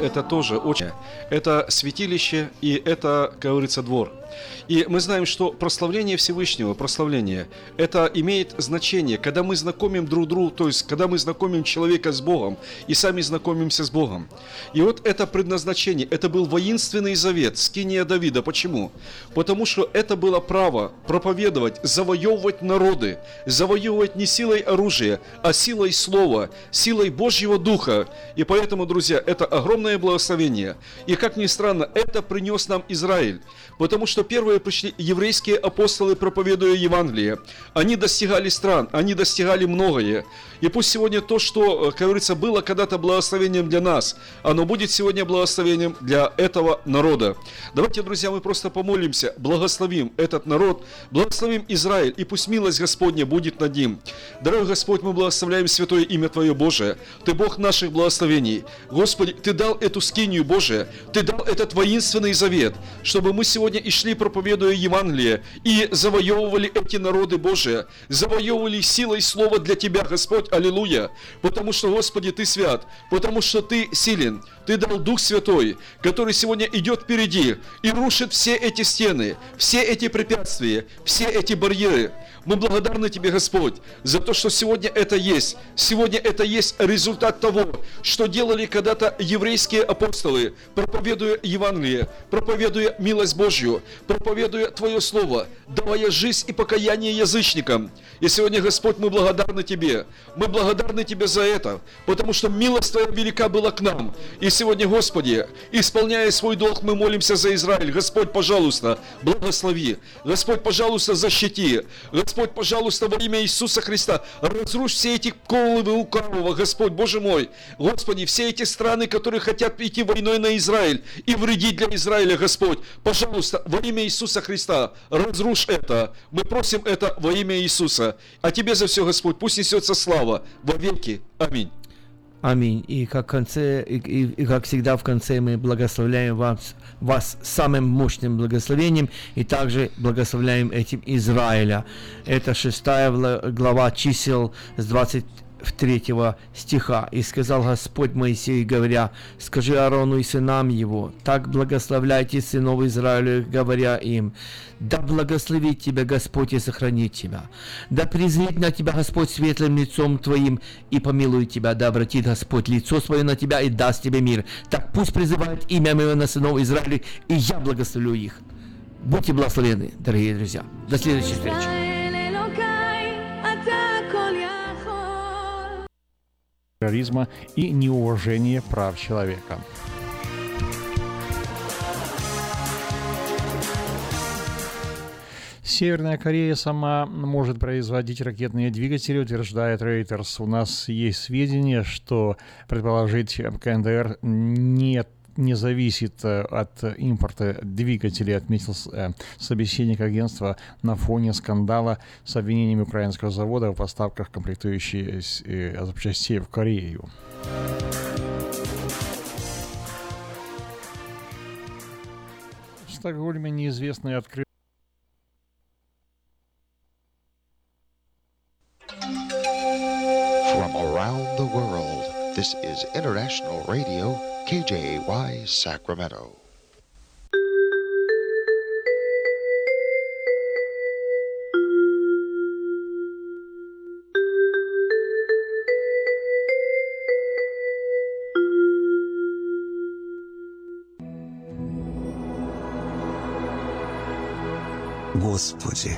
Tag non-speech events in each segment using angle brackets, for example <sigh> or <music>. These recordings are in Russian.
Это тоже очень... Это святилище и это, как говорится, двор. И мы знаем, что прославление Всевышнего, прославление, это имеет значение, когда мы знакомим друг друга, то есть когда мы знакомим человека с Богом и сами знакомимся с Богом. И вот это предназначение, это был воинственный завет, скиния Давида. Почему? Потому что это было право проповедовать, завоевывать народы, завоевывать не силой оружия, а силой слова, силой Божьего Духа. И поэтому, друзья, это огромное благословение. И как ни странно, это принес нам Израиль. Потому что первые пришли еврейские апостолы, проповедуя Евангелие. Они достигали стран, они достигали многое. И пусть сегодня то, что, как говорится, было когда-то благословением для нас, оно будет сегодня благословением для этого народа. Давайте, друзья, мы просто помолимся, благословим этот народ, благословим Израиль, и пусть милость Господня будет над ним. Дорогой Господь, мы благословляем святое имя Твое Божие. Ты Бог наших благословений. Господи, Ты дал эту скинию Божие, Ты дал этот воинственный завет, чтобы мы сегодня и шли проповедуя Евангелие, и завоевывали эти народы Божие, завоевывали силой Слова для Тебя, Господь, аллилуйя, потому что, Господи, Ты свят, потому что Ты силен, Ты дал Дух Святой, который сегодня идет впереди и рушит все эти стены, все эти препятствия, все эти барьеры. Мы благодарны Тебе, Господь, за то, что сегодня это есть. Сегодня это есть результат того, что делали когда-то еврейские апостолы, проповедуя Евангелие, проповедуя милость Божью, проповедуя Твое Слово, давая жизнь и покаяние язычникам. И сегодня, Господь, мы благодарны Тебе. Мы благодарны Тебе за это, потому что милость Твоя велика была к нам. И сегодня, Господи, исполняя свой долг, мы молимся за Израиль. Господь, пожалуйста, благослови. Господь, пожалуйста, защити. Господь, пожалуйста, во имя Иисуса Христа, разрушь все эти колы лукавого, Господь, Боже мой. Господи, все эти страны, которые хотят идти войной на Израиль и вредить для Израиля, Господь, пожалуйста, во имя Иисуса Христа, разрушь это. Мы просим это во имя Иисуса. А Тебе за все, Господь, пусть несется слава во веки. Аминь. Аминь. И как, конце, и, и, и как всегда в конце мы благословляем вас, вас самым мощным благословением и также благословляем этим Израиля. Это шестая глава чисел с 20 третьего стиха. «И сказал Господь Моисею, говоря, скажи Аарону и сынам его, так благословляйте сынов Израиля, говоря им, да благословит тебя Господь и сохранит тебя, да презрит на тебя Господь светлым лицом твоим и помилует тебя, да обратит Господь лицо свое на тебя и даст тебе мир. Так пусть призывает имя мое на сынов Израиля, и я благословлю их». Будьте благословены, дорогие друзья. До следующей встречи. Терроризма и неуважения прав человека. Северная Корея сама может производить ракетные двигатели, утверждает Reuters. У нас есть сведения, что предположить КНДР нет не зависит э, от импорта двигателей, отметил э, собеседник агентства на фоне скандала с обвинениями украинского завода в поставках комплектующих э, запчастей в Корею. В Стокгольме неизвестный открыл From around the world, this is International Radio KJY Sacramento. Господи,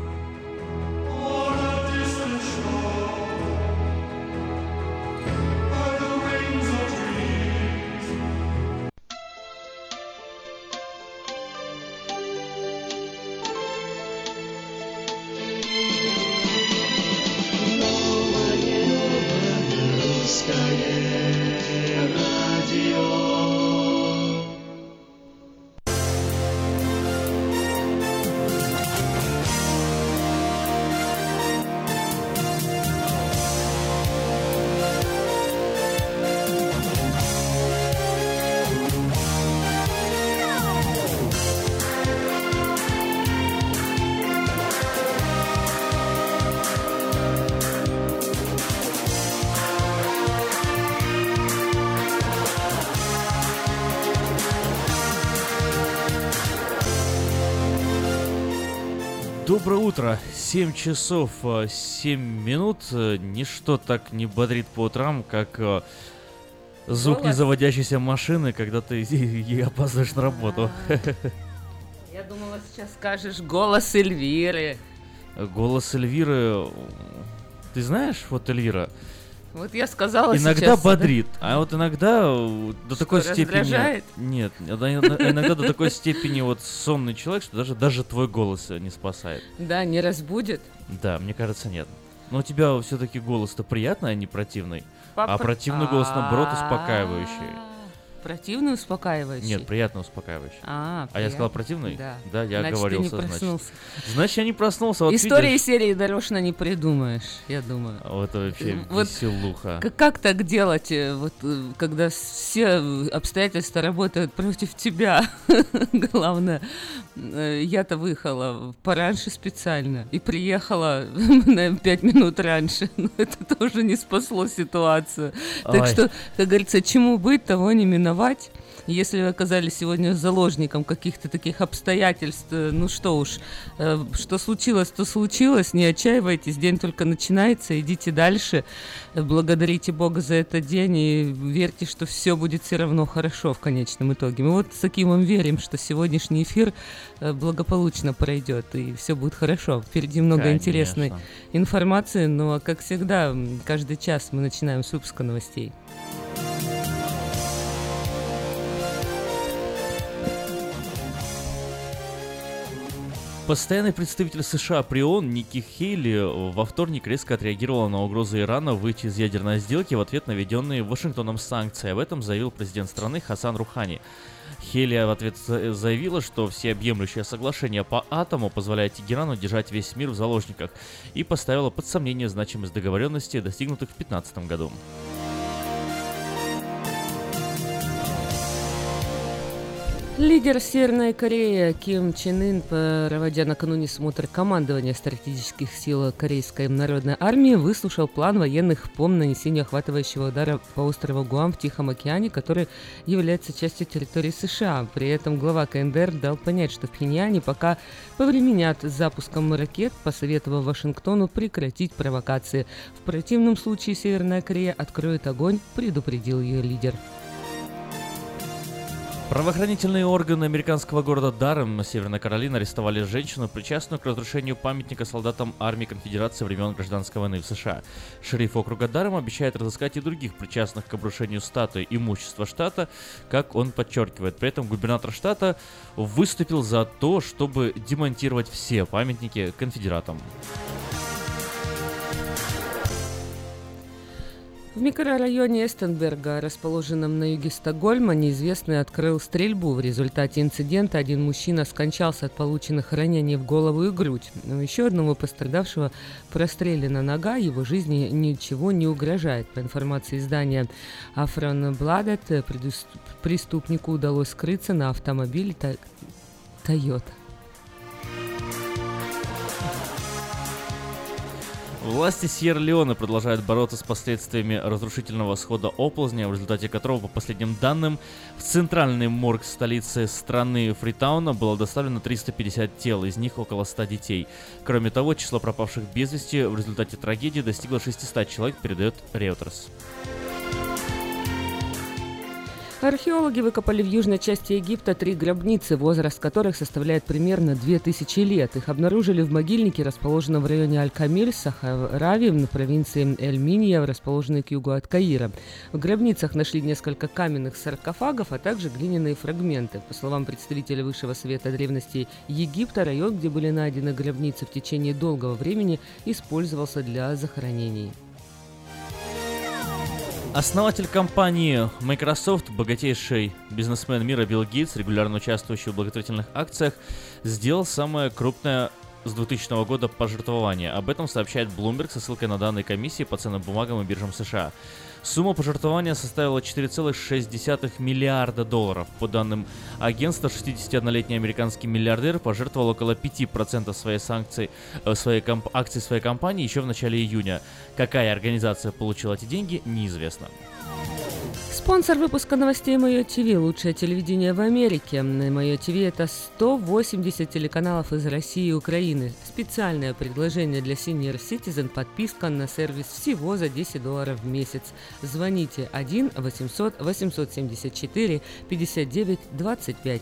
Утро. 7 часов 7 минут. Ничто так не бодрит по утрам, как э, звук Голос? незаводящейся машины, когда ты <laughs> опаздываешь на работу. Я думала, сейчас скажешь голос Эльвиры. Голос Эльвиры... Ты знаешь, вот Эльвира, Вот я сказала иногда сейчас. бодрит, а вот иногда до Что, такой степени... раздражает? Нет, иногда до такой степени вот сонный человек, что даже, даже твой голос не спасает. Да, не разбудит. Да, мне кажется, нет. Но у тебя все-таки голос-то приятный, а не противный. А противный голос, наоборот, успокаивающий. А, Противный успокаивающий? Нет, приятно успокаивающий. А, А я сказал противный? Да. Да, я Значит, говорил, ты не значит. проснулся. Значит, я не проснулся. Вот Истории видишь? серии нарочно не придумаешь, я думаю. Вот это вообще Вот веселуха. Как, как так делать, э, вот, э, когда все обстоятельства работают против тебя? <laughs> Главное, э, я-то выехала пораньше специально и приехала <laughs> на пять минут раньше, <laughs> но это тоже не спасло ситуацию. Так Ой. что, как говорится, чему быть, того не миновать. Если вы оказались сегодня заложником каких-то таких обстоятельств, э, ну что уж, э, что случилось, то случилось, не отчаивайтесь, день только начинается, идите дальше, э, благодарите Бога за этот день и верьте, что все будет все равно хорошо в конечном итоге. Мы вот с таким вам верим, что сегодняшний эфир благополучно пройдет и все будет хорошо. Впереди много Конечно. интересной информации, но, как всегда, каждый час мы начинаем с выпуска новостей. Постоянный представитель США при ООН Ники Хейли во вторник резко отреагировала на угрозу Ирана выйти из ядерной сделки в ответ на введенные Вашингтоном санкции. Об этом заявил президент страны Хасан Рухани. Хели в ответ за- заявила, что всеобъемлющее соглашение по атому позволяет Тегерану держать весь мир в заложниках и поставила под сомнение значимость договоренностей, достигнутых в 2015 году. Лидер Северной Кореи Ким Чен Ын, проводя накануне смотр командования стратегических сил Корейской народной армии, выслушал план военных по нанесению охватывающего удара по острову Гуам в Тихом океане, который является частью территории США. При этом глава КНДР дал понять, что в Пхеньяне пока повременят с запуском ракет, посоветовав Вашингтону прекратить провокации. В противном случае Северная Корея откроет огонь, предупредил ее лидер. Правоохранительные органы американского города Даррем, Северная Каролина, арестовали женщину, причастную к разрушению памятника солдатам армии конфедерации времен гражданской войны в США. Шериф округа Даррем обещает разыскать и других причастных к обрушению статуи имущества штата, как он подчеркивает. При этом губернатор штата выступил за то, чтобы демонтировать все памятники конфедератам. В микрорайоне Эстенберга, расположенном на юге Стокгольма, неизвестный открыл стрельбу. В результате инцидента один мужчина скончался от полученных ранений в голову и грудь. Но еще одного пострадавшего прострелена нога, его жизни ничего не угрожает. По информации издания Афрон Бладет, преступнику удалось скрыться на автомобиле Toyota. Власти Сьерра-Леоне продолжают бороться с последствиями разрушительного схода оползня, в результате которого, по последним данным, в центральный морг столицы страны Фритауна было доставлено 350 тел, из них около 100 детей. Кроме того, число пропавших без вести в результате трагедии достигло 600 человек, передает Reuters. Археологи выкопали в южной части Египта три гробницы, возраст которых составляет примерно 2000 лет. Их обнаружили в могильнике, расположенном в районе Аль-Камиль, Сахарави, в провинции Эль-Минья, расположенной к югу от Каира. В гробницах нашли несколько каменных саркофагов, а также глиняные фрагменты. По словам представителя Высшего Совета древности Египта, район, где были найдены гробницы в течение долгого времени, использовался для захоронений. Основатель компании Microsoft, богатейший бизнесмен мира Билл Гейтс, регулярно участвующий в благотворительных акциях, сделал самое крупное с 2000 года пожертвование. Об этом сообщает Bloomberg со ссылкой на данные комиссии по ценным бумагам и биржам США. Сумма пожертвования составила 4,6 миллиарда долларов. По данным агентства, 61-летний американский миллиардер пожертвовал около 5% своей, санкций, э, своей комп- акций своей компании еще в начале июня. Какая организация получила эти деньги, неизвестно. Спонсор выпуска новостей Мое ТВ, лучшее телевидение в Америке. Мое ТВ это 180 телеканалов из России и Украины. Специальное предложение для Senior Citizen подписка на сервис всего за 10 долларов в месяц. Звоните 1 800 874 59 25.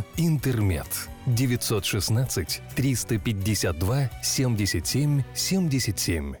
«Интермед». 916 352 77 77.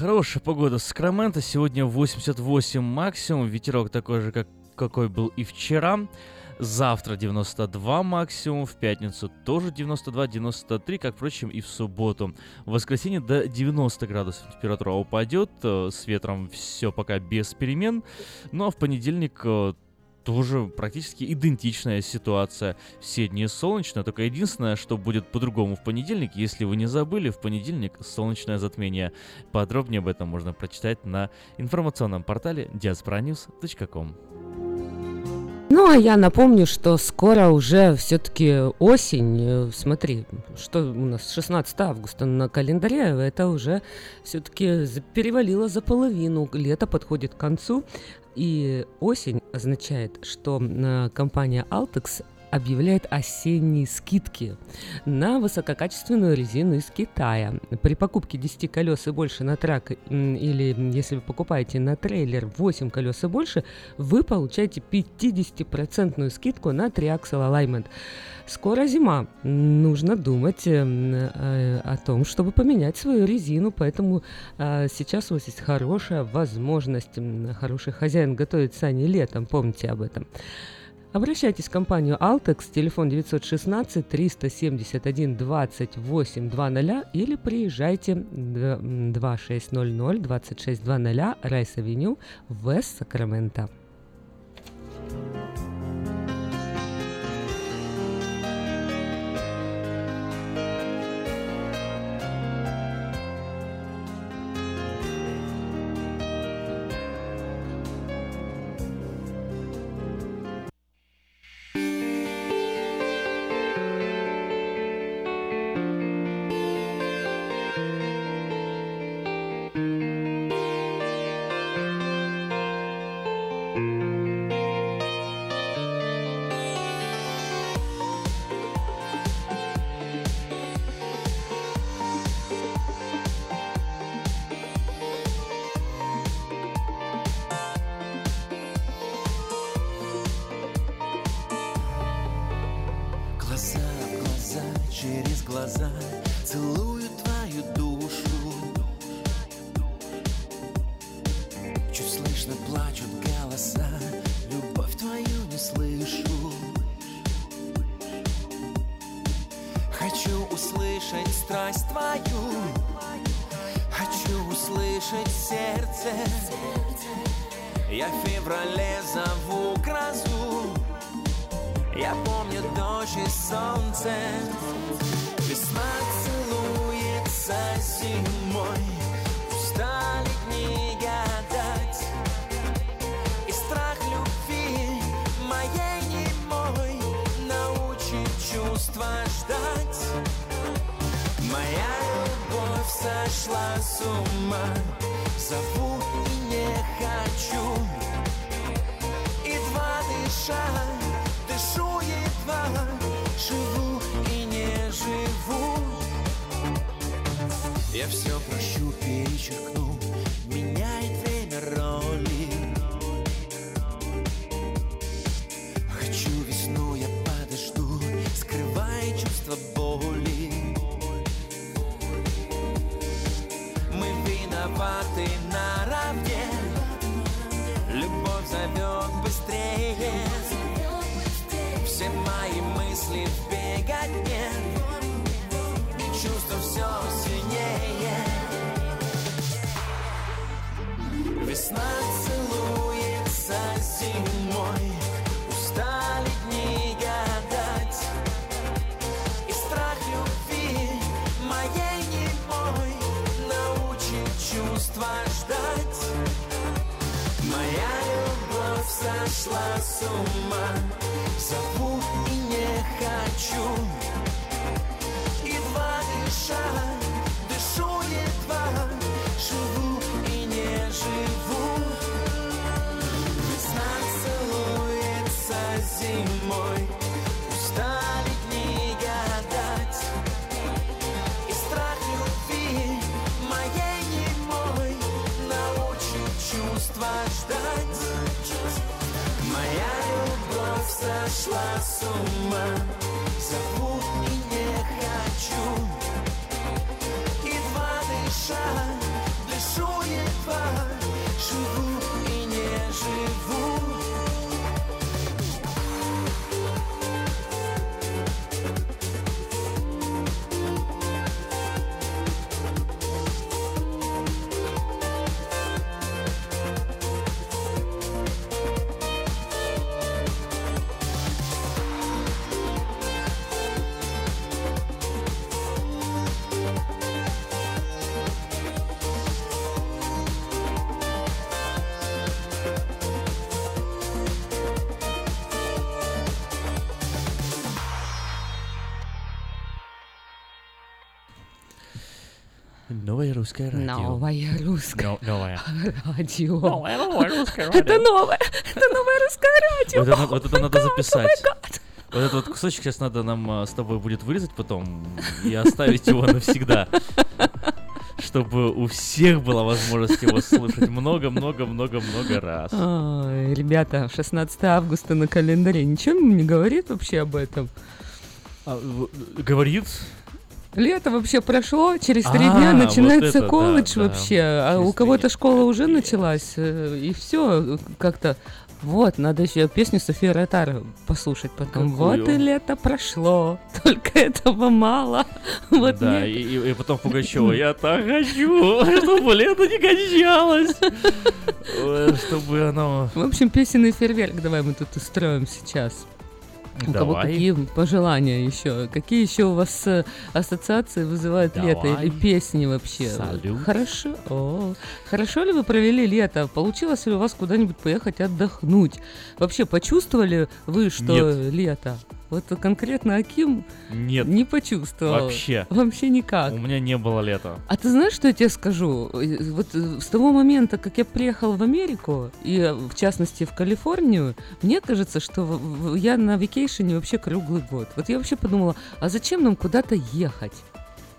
Хорошая погода Сакраменто. Сегодня 88 максимум. Ветерок такой же, как какой был и вчера. Завтра 92 максимум, в пятницу тоже 92-93, как, впрочем, и в субботу. В воскресенье до 90 градусов температура упадет, э, с ветром все пока без перемен. Ну а в понедельник э, тоже практически идентичная ситуация. Все дни солнечно, только единственное, что будет по-другому в понедельник, если вы не забыли, в понедельник солнечное затмение. Подробнее об этом можно прочитать на информационном портале diasporanews.com. Ну, а я напомню, что скоро уже все-таки осень. Э, Смотри, что у нас 16 августа на календаре, это уже все-таки перевалило за половину. Лето подходит к концу, и осень означает, что э, компания Altex объявляет осенние скидки на высококачественную резину из Китая. При покупке 10 колес и больше на трак, или если вы покупаете на трейлер 8 колес и больше, вы получаете 50% скидку на Triaxle Alignment. Скоро зима. Нужно думать э, э, о том, чтобы поменять свою резину, поэтому э, сейчас у вас есть хорошая возможность, хороший хозяин готовит сани летом, помните об этом. Обращайтесь в компанию Altex, телефон 916 371 28 00 или приезжайте д- м, 2600 2600 Rice Avenue, Вест Сакраменто. через Новое русское радио. Новое русское Но- новое. радио. Новое, новое русское Это радио. новое, это новое русское радио. Вот это, вот это надо записать. Вот этот вот кусочек сейчас надо нам а, с тобой будет вырезать потом и оставить его навсегда. Чтобы у всех была возможность его слушать много-много-много-много раз. Ой, ребята, 16 августа на календаре. Ничего не говорит вообще об этом? А, говорит, Лето вообще прошло, через три А, дня вот начинается это да, колледж да. вообще, а у кого-то школа уже началась, э, и все как-то. Вот, надо еще песню Софии Ротар послушать потом. Какую? Вот и лето прошло, <laughs> только этого мало. <laughs> Вот да, и, и- и потом Пугачева, я так хочу, <laughs> чтобы лето не кончалось. Чтобы оно... В общем, песенный фейерверк давай мы тут устроим сейчас. У кого какие пожелания еще? Какие еще у вас э, ассоциации вызывают лето Давай. или песни вообще? Салют. Хорошо. О, хорошо ли вы провели лето? Получилось ли у вас куда-нибудь поехать отдохнуть? Вообще почувствовали вы, что Нет. лето? Вот конкретно Аким Нет. не почувствовал. Вообще. Вообще никак. У меня не было лета. А ты знаешь, что я тебе скажу? Э, Вот э, с того момента, как я приехал в Америку, и э, в частности в Калифорнию, мне кажется, что я на вакейшене вообще круглый год. Вот я вообще подумала, а зачем нам куда-то ехать?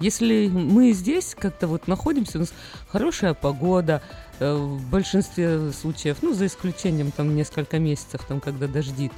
Если мы здесь как-то вот находимся, у нас хорошая погода, э, в большинстве случаев, ну, за исключением там несколько месяцев, там, когда дождит.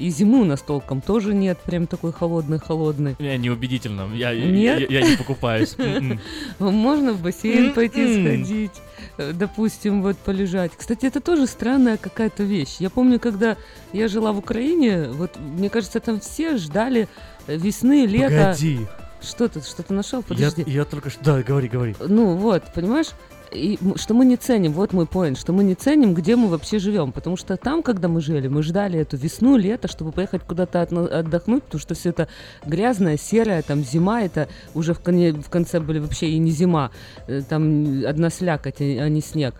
И зимы у нас толком тоже нет, прям такой холодный-холодный. Я неубедительно, я, Нет? я- я не покупаюсь. <laughs> М-м. Можно в бассейн пойти М-м. сходить, э, допустим, вот полежать. Кстати, это тоже странная какая-то вещь. Я помню, когда я жила в Украине, вот мне кажется, там все ждали э, весны, лета. Погоди. Что ты, что ты нашел? Я, Подожди. я только что... Да, говори, говори. Ну вот, понимаешь? И что мы не ценим, вот мой поинт, что мы не ценим, где мы вообще живем. Потому что там, когда мы жили, мы ждали эту весну, лето, чтобы поехать куда-то отдохнуть, потому что все это грязное, серое, там зима, это уже в, коне- в конце были вообще и не зима, э, там одна слякоть, а не снег.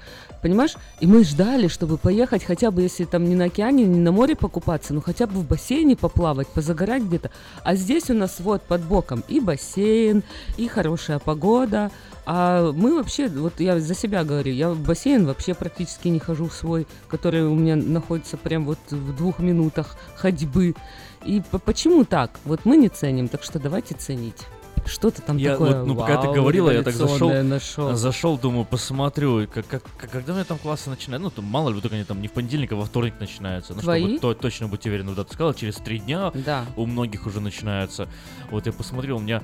Понимаешь? И мы ждали, чтобы поехать хотя бы, если там не на океане, не на море покупаться, но хотя бы в бассейне поплавать, позагорать где-то. А здесь у нас вот под боком и бассейн, и хорошая погода. А мы вообще, вот я за себя говорю, я в бассейн вообще практически не хожу свой, который у меня находится прям вот в двух минутах ходьбы. И по- почему так? Вот мы не ценим, так что давайте ценить. Что-то там Я такое вот, ну, пока ты говорила, я так зашел, нашел. зашел, думаю, посмотрю, как, как, как- когда у меня там классы начинают, ну, там, мало ли, только они там не в понедельник, а во вторник начинаются. Ну, Твои? чтобы то- точно быть уверенным, да, ты сказала, через три дня Да. у многих уже начинаются. Вот я посмотрел, у меня,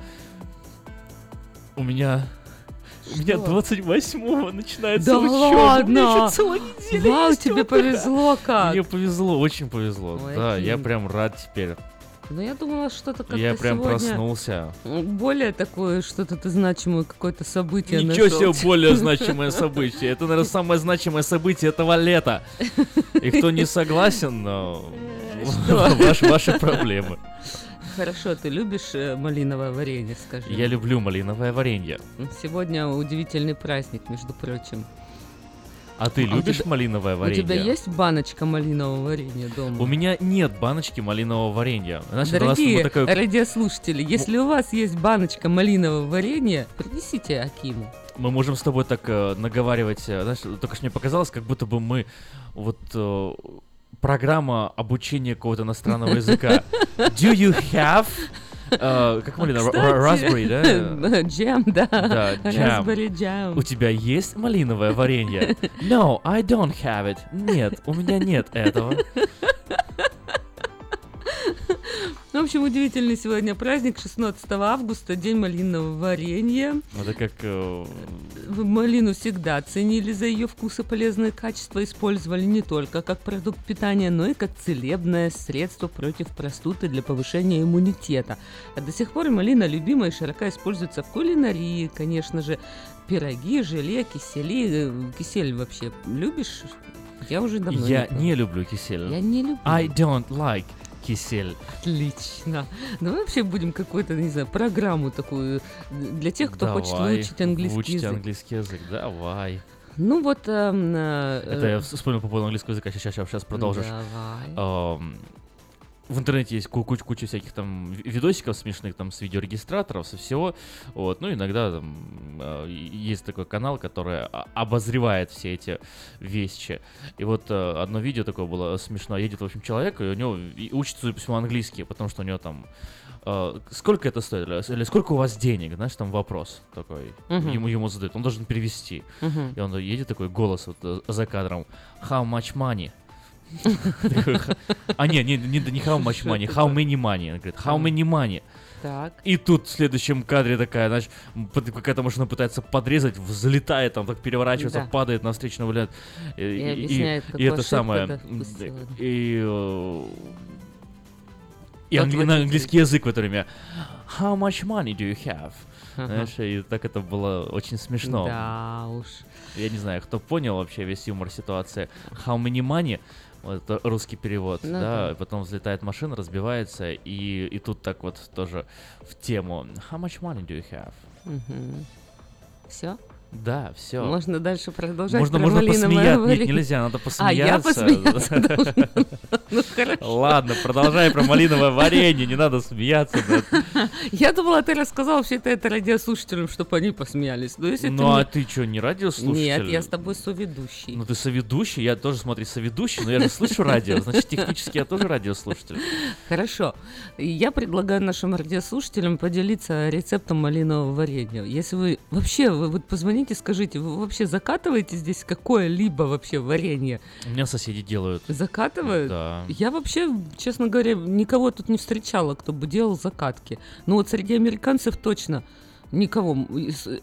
у меня, у меня Что? 28-го начинается Да учеба. У меня ладно? еще целая неделя Вау, тебе отдыха. повезло как. Мне повезло, очень повезло. Ой, да, я прям рад теперь. Ну, я думала, что-то как-то Я прям сегодня проснулся. Более такое, что-то ты значимое какое-то событие Ничего нашел. себе более значимое событие. Это, наверное, самое значимое событие этого лета. И кто не согласен, но... <laughs> Ваши проблемы. Хорошо, ты любишь э, малиновое варенье, скажи? Я люблю малиновое варенье. Сегодня удивительный праздник, между прочим. А ты А любишь тебя- малиновое варенье? У тебя есть баночка малинового варенья дома? У меня нет баночки малинового варенья. Нас Дорогие такая- радиослушатели, если у вас есть баночка малинового варенья, принесите Акиму. Мы можем с тобой так э, наговаривать. э, Знаешь, только что мне показалось, как будто бы мы вот э, программа обучения какого-то иностранного языка. <laughs> Do you have как малина? Raspberry, да? <laughs> Джем, да. Raspberry джем. У тебя есть малиновое варенье? <laughs> No, I don't have it. Нет, у меня нет этого. Ну, в общем, удивительный сегодня праздник, 16 августа, день малинового варенья. Это как... э, Малину всегда ценили за ее вкус и полезные качества, использовали не только как продукт питания, но и как целебное средство против простуды для повышения иммунитета. А до сих пор малина любима и широко используется в кулинарии, конечно же. Пироги, желе, кисели. Э, Кисель вообще любишь? Я уже давно Я пила. не люблю кисель. Я не люблю. I don't like кисель. Отлично. Давай вообще будем какую-то, не знаю, программу такую для тех, кто хочет Давай, выучить английский выучите язык. английский язык, давай. Ну вот... эм, э, Это э, я вспомнил по поводу английского языка, сейчас, сейчас, сейчас продолжишь. Давай. Ам, в интернете есть ку- куча, куча всяких там ви- видосиков смешных там с видеорегистраторов, со всего. Вот, ну иногда там и- есть такой канал, который обозревает все эти вещи. И вот э, одно видео такое было смешно. Едет, в общем, человек, и у него и учится, всему, английский, потому что у него там э, сколько это стоит, или- сколько у вас денег, знаешь, там вопрос такой, Мгм. ему, ему задают, он должен перевести. Мгм. И он едет такой голос вот за кадром, how much money? Такой, «Ха- А, не, не, не, не how much money, how many money. Он говорит, how many money. Так. И тут в следующем кадре такая, под- какая-то машина пытается подрезать, взлетает, там так переворачивается, Да. падает на встречного вариант. И, И и какую это самое. И, э, и англи- на английский язык в это время. How much money do you have? Знаешь, и так это было очень смешно. Да уж. Я не знаю, кто понял вообще весь юмор ситуации. How many money? Вот это русский перевод, Ну да, да. и потом взлетает машина, разбивается, и, и тут так вот тоже в тему. How much money do you have? Все? Да, все. Можно дальше продолжать Можно, можно посмеяться. Нет, нельзя, надо А, я посмеяться. посмеяться. <laughs> Ну, хорошо. Ладно, продолжай про малиновое варенье, не надо смеяться. Я думала, ты рассказал вообще-то это радиослушателям, чтобы они посмеялись. Если Ну а ты что, не радиослушатель? Нет, я с тобой соведущий. Ну ты соведущий, я тоже, смотри, соведущий, но я же слышу радио, значит, технически я тоже радиослушатель. Хорошо. Я предлагаю нашим радиослушателям поделиться рецептом малинового варенья. Если вы вообще, вы вот позвоните, скажите, вы вообще закатываете здесь какое-либо вообще варенье? У меня соседи делают. Закатывают? Да. Я вообще, честно говоря, никого тут не встречала, кто бы делал закатки. Ну вот среди американцев точно никого.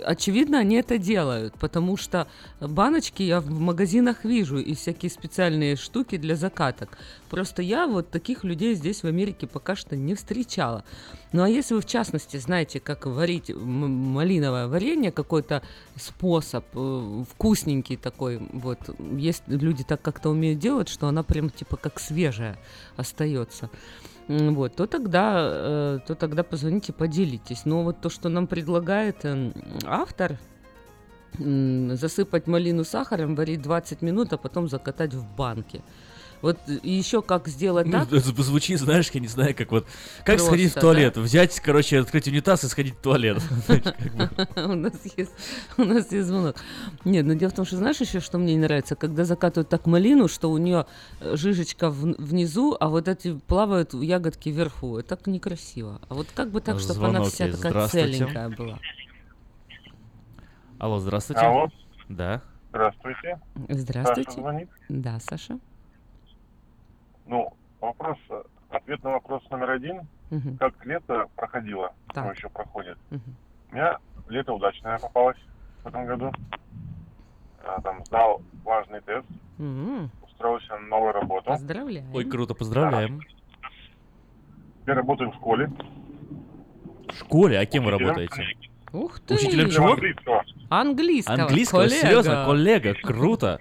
Очевидно, они это делают, потому что баночки я в магазинах вижу и всякие специальные штуки для закаток. Просто я вот таких людей здесь в Америке пока что не встречала. Ну а если вы в частности знаете, как варить малиновое варенье, какой-то способ э, вкусненький такой, вот есть люди так как-то умеют делать, что она прям типа как свежая остается. Вот, то тогда, э, то тогда позвоните, поделитесь. Но вот то, что нам предлагает эм, автор, засыпать малину сахаром, варить 20 минут, а потом закатать в банке. Вот еще как сделать Ну, так, это звучит, знаешь, я не знаю, как вот... Как Просто, сходить в да? туалет? Взять, короче, открыть унитаз и сходить в туалет. <laughs> <laughs> У нас есть, у нас есть звонок. Нет, но дело в том, что знаешь еще, что мне не нравится, когда закатывают так малину, что у нее жижечка в- внизу, а вот эти плавают ягодки вверху. Это так некрасиво. А вот как бы так, чтобы она вся такая целенькая была. Алло, здравствуйте. Алло. Да. Здравствуйте. Здравствуйте. Саша звонит. Да, Саша. Ну, вопрос, ответ на вопрос номер один. Мгм. Как лето проходило, Так. ну, еще проходит. Мгм. У меня лето удачное попалось в этом году. А, Там сдал важный тест, М, устроился на новую работу. Поздравляю. Ой, круто, поздравляем. Теперь работаю в школе. В школе? А кем вы Учителем. работаете? Ух ты! Учителем чего? Английского. Английского. Английского? коллега. Серьезно? Коллега? Круто.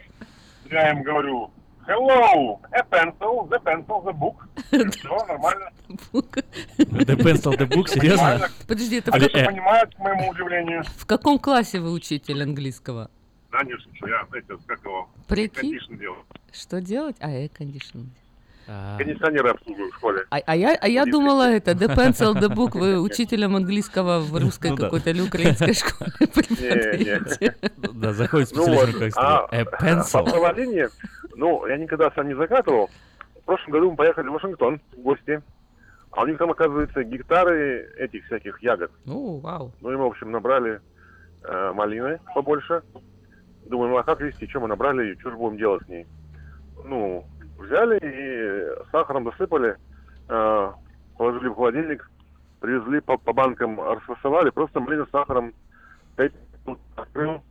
Я им говорю, hello, a pencil, the pencil, the book. <laughs> Все, нормально. The pencil, the book? Нормально. Подожди, это Они как- все понимают, к моему удивлению. в каком классе вы учитель английского? Да, не шучу, я, знаете, как его, Прикинь. Что делать? А, air-condition. Кондиционеры обслуживаю в школе. А, а я, а я думала, это The Pencil, The Book, вы <laughs> учителем английского в русской Ну да. какой-то или украинской <laughs> школе преподаете. Да, заходит Ну вот, специалист а A pencil. по правление, ну, я никогда сам не закатывал. В прошлом году мы поехали в Вашингтон в гости. А у них там, оказывается, гектары этих всяких ягод. Ну, вау. Ну и мы, в общем, набрали э, малины побольше. Думаем, ну а как вести, что мы набрали, и что же будем делать с ней? Ну, взяли и сахаром засыпали, э, положили в холодильник, привезли по, по банкам, расфасовали, просто малину с сахаром, пять минут открыл,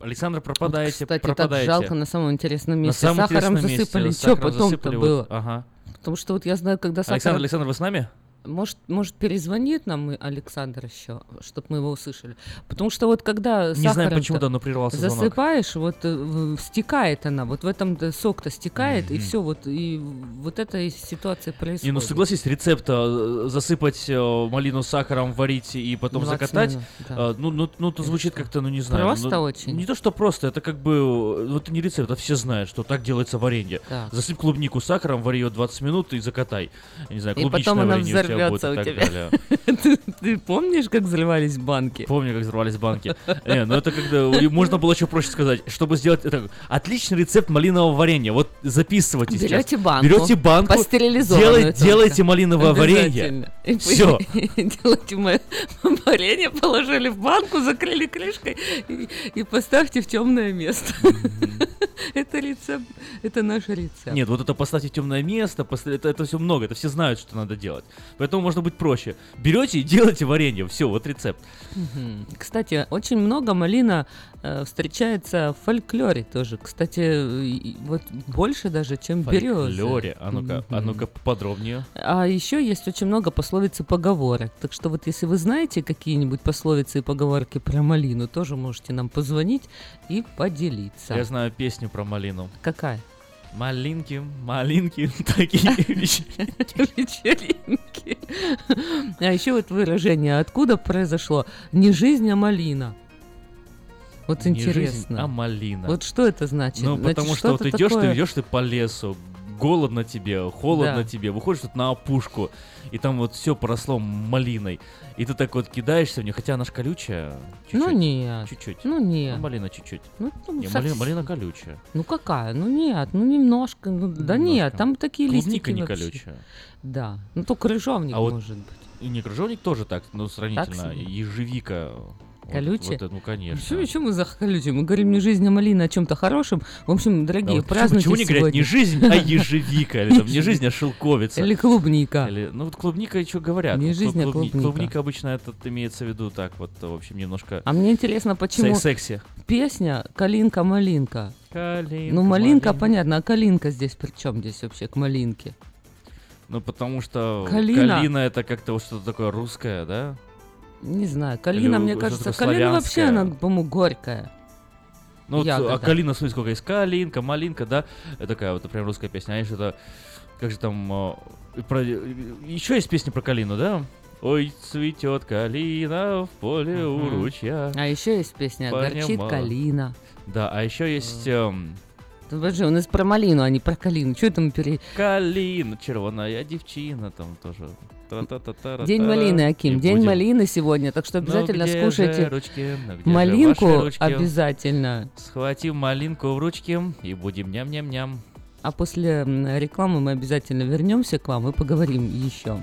Александр, пропадаете, Кстати, так пропадаете. жалко на самом интересном На месте. самом Сахаром интересном месте, засыпали. да, Что потом-то засыпали, вот, было? ага. Потому что вот я знаю, когда сахар... Александр, Александр, вы с нами? Может, может перезвонит нам и Александр еще, чтобы мы его услышали. Потому что вот когда Не знаю почему, да, но прервался звонок. засыпаешь, вот э, стекает она, вот в этом сок-то стекает, и все, вот и вот эта и ситуация происходит. Не, ну согласись, рецепт э, засыпать э, малину сахаром, варить и потом 20 закатать, минут, да. ну, ну, ну, это звучит как-то, ну, не знаю. Просто ну, очень. Не то, что просто, это как бы, вот не рецепт, а все знают, что так делается варенье. Так. Засыпь клубнику сахаром, вари ее 20 минут и закатай. Я Не знаю, И клубничное потом она варенье взорвется у тебя. <laughs> Ты ты помнишь, как взрывались банки? Помню, как взорвались банки. Не, ну это когда... Можно было еще проще сказать. Чтобы сделать... Это отличный рецепт малинового варенья. Вот записывайте сейчас. Берете банку, Берете банку. делай- только. Делайте малиновое варенье. Все. <laughs> Делайте варенье, положили в банку, закрыли крышкой и, и поставьте в темное место. <laughs> Это рецепт, это наш рецепт. Нет, вот это поставьте в темное место, это, это все много, это все знают, что надо делать. Поэтому можно быть проще. Берете и делайте варенье, все, вот рецепт. Кстати, очень много малина э, встречается в фольклоре тоже. Кстати, вот больше даже, чем береза. Фольклоре. А ну-ка, а ну-ка подробнее. А еще есть очень много пословиц и поговорок. Так что вот если вы знаете какие-нибудь пословицы и поговорки про малину, тоже можете нам позвонить и поделиться. Я знаю песню про малину. Какая? Малинки, малинки, <laughs> такие. <laughs> Вечеринки. А еще вот выражение, откуда произошло не жизнь, а малина. Вот Не жизнь, интересно. а малина. Вот что это значит? Ну, Значит, потому что вот что-то идешь, ты такое- идешь ты по лесу, голодно тебе, холодно Да. тебе, выходишь тут на опушку, и там вот все поросло малиной. И ты так вот кидаешься в нее, хотя она ж колючая. Ну чуть-чуть, нет. Чуть-чуть. Ну нет. Ну, малина чуть-чуть. Ну, ну, Не, совсем. малина, малина колючая. Ну какая? Ну нет, ну немножко. Ну, да нет, там такие Клубника листики не вообще. колючая. Да. Ну только крыжовник А вот может быть. И не крыжовник тоже так, ну, сравнительно. себе? Ежевика. Вот- Колючая? вот это, ну, конечно. Почему, почему мы за колючее? Мы говорим не жизнь, а малина о чем-то хорошем. В общем, Да, дорогие, вот почему- празднуйте Почему не говорят не жизнь, а ежевика? Или там не <laughs> жизнь, а шелковица? Или клубника. Или, ну вот клубника что говорят? Не Вот жизнь, а клубни- клубника. Клубника обычно это имеется в виду так вот, в общем, немножко... А мне интересно, почему Сек- секси. песня «Калинка-малинка». Калинка, Ну, малинка, малинка. понятно, а калинка здесь при чем здесь вообще к малинке? Ну, потому что Калина. калина это как-то вот что-то такое русское, да? Не знаю, калина, Или мне кажется, калина вообще, она, по-моему, горькая. Ну, вот, Ягода. а калина, смотри, сколько есть. Калинка, малинка, да? Это такая вот, прям русская песня. А что-то, как же там, а, про... еще есть песня про калину, да? Ой, цветет калина в поле у ручья. А еще есть песня «Горчит мало». калина». Да, а еще есть эм, Подожди, у нас про малину, а не про калину. Что там пере... калина, червоная девчина там тоже. День малины, Аким. День будем. малины сегодня, так что Ну обязательно скушайте ручки? Ну малинку обязательно. Схватим малинку в ручки и будем ням-ням-ням. А после рекламы мы обязательно вернемся к вам и поговорим еще.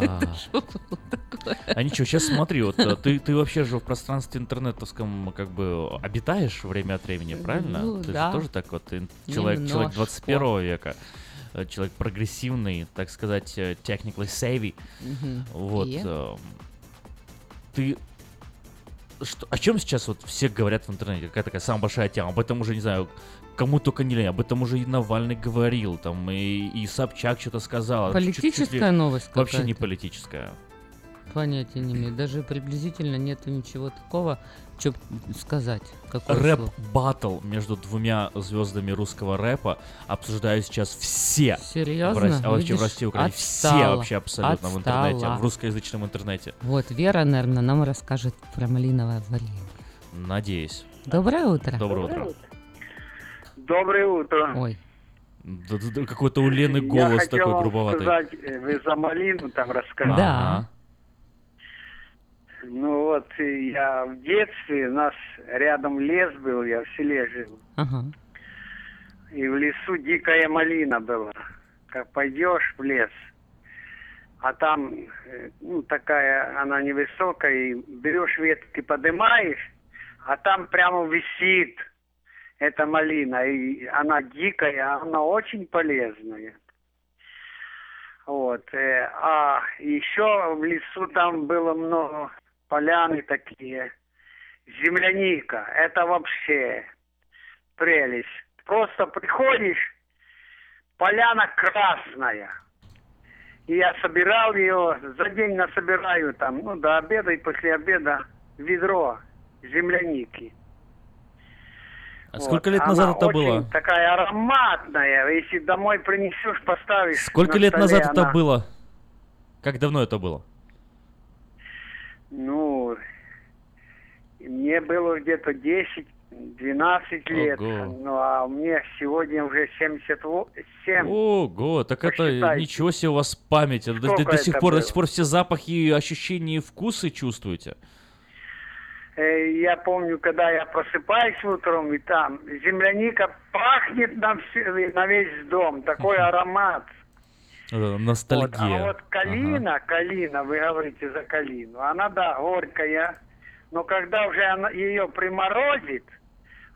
Это что было такое? А ничего, сейчас смотри, вот э, ты, ты вообще же в пространстве интернетовском как бы обитаешь время от времени, правильно? Ну, ты да. же тоже так вот человек, человек Немножко. 21 века. э, человек прогрессивный, так сказать, э, technically savvy. Мгм. Вот. И? э, Ты что, о чем сейчас вот все говорят в интернете? Какая такая самая большая тема? Об этом уже, не знаю, кому только не лень. Об этом уже и Навальный говорил, там, и, и Собчак что-то сказал. Чуть- чуть ли- Политическая новость Вообще не политическая. Понятия не имею. Даже приблизительно нет ничего такого, что сказать. Рэп-баттл между двумя звездами русского рэпа обсуждают сейчас все. Серьезно? В России, а вообще в России и Украине. Все отстала, вообще абсолютно в интернете, отстала. в русскоязычном интернете. Вот, Вера, наверное, нам расскажет про малиновое варенье. Надеюсь. Доброе утро. Доброе утро. Доброе утро. Ой. Да- да- да Какой-то у Лены Я голос хотел такой грубоватый. сказать, э, вы за малину там рассказали. Ага. Ну вот, и я в детстве, у нас рядом лес был, я в селе жил. Ага. И в лесу дикая малина была. Как пойдешь в лес, а там, э, ну, такая, она невысокая, и берешь ветки, поднимаешь, а там прямо висит эта малина. И она дикая, она очень полезная. Вот. э, А еще в лесу там было много поляны такие. Земляника. Это вообще прелесть. Просто приходишь, поляна красная. И я собирал ее, за день насобираю там, ну, до обеда и после обеда ведро земляники. А сколько лет Она назад это очень было? такая ароматная. Если домой принесешь, поставишь Сколько лет столе, назад это она- было? Как давно это было? Ну, мне было где-то 10-12 лет. Ого. Ну, а мне сегодня уже 77. Ого, так это Посчитайте. ничего себе у вас память. До, до- до сих это пор, до было? сих пор все запахи, ощущения и вкусы чувствуете. Э, Я помню, когда я просыпаюсь утром, и там земляника пахнет на, всю- на весь дом. Такой аромат. Э, Вот. Ностальгия. А вот калина, калина, вы говорите за калину, она, да, горькая, но когда уже она, ее приморозит,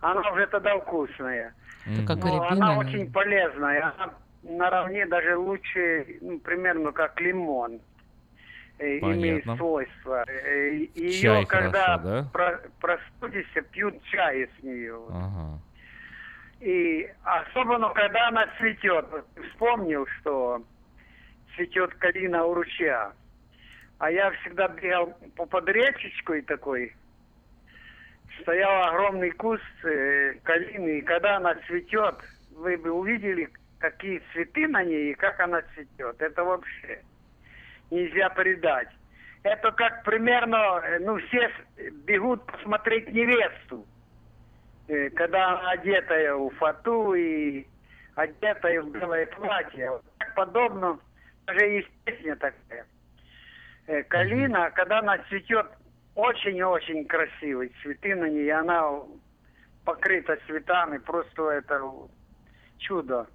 она уже тогда вкусная. Это как Но рябина, она очень полезная, она наравне даже лучше, ну, примерно как лимон. Э, Имеет свойства. Э, Ее, Чай когда хорошо, да? про- простудишься, пьют чай с нее. Ага. И особенно, когда она цветет. Вспомнил, что цветет калина у ручья. А я всегда бегал по под речечкой такой. Стоял огромный куст э, калины, и когда она цветет, вы бы увидели, какие цветы на ней и как она цветет. Это вообще нельзя передать. Это как примерно, э, ну, все бегут посмотреть невесту э, когда она одетая в фату и одетая в белое платье. Вот так подобно, даже есть песня такая. Э, Калина, когда она цветет, очень-очень красивый. Цветы на ней, она покрыта цветами, просто это чудо.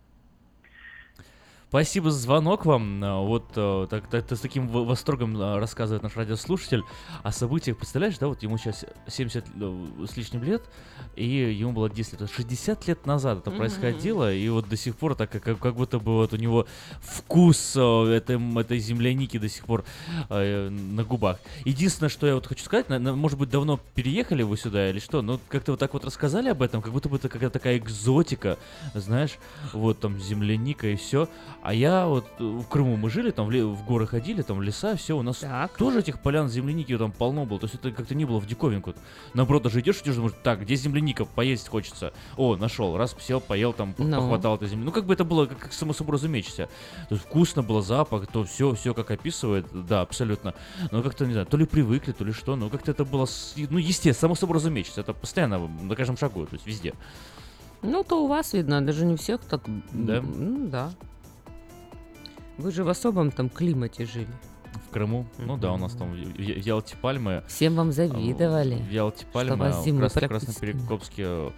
Спасибо за звонок вам. А, Вот э, так, так- с таким восторгом э, рассказывает наш радиослушатель о событиях. Представляешь, да, вот ему сейчас 70 л- с лишним лет, и ему было 10 лет. 60 лет назад это Мгм. происходило, и вот до сих пор так, как, как будто бы вот у него вкус этой, этой земляники до сих пор э, на губах. Единственное, что я вот хочу сказать, на- на- может быть, давно переехали вы сюда или что, но как-то вот так вот рассказали об этом, как будто бы это какая-то такая экзотика, знаешь, вот там земляника и все. А я вот э, в Крыму мы жили, там в, в горы ходили, там леса, все, у нас тоже этих полян земляники там полно было, то есть это как-то не было в диковинку. Наоборот, даже идешь, идешь, думаешь, так, где земляника, поесть хочется. О, нашел, раз сел, поел, там, Ну. похватал этой земли. Ну, как бы это было, как, как само собой разумеется. То есть вкусно было, запах, то все, все как описывает, да, абсолютно. Но как-то, не знаю, то ли привыкли, то ли что, но как-то это было, ну, естественно, само собой разумеется. Это постоянно на каждом шагу, то есть везде. Ну, то у вас видно, даже не всех так. Да? Да. Вы же в особом там климате жили. В Крыму, ну да, у нас там в, в- в Ялте пальмы. Всем вам завидовали. В Ялте пальмы, а в Крас- практически Красноперекопске э,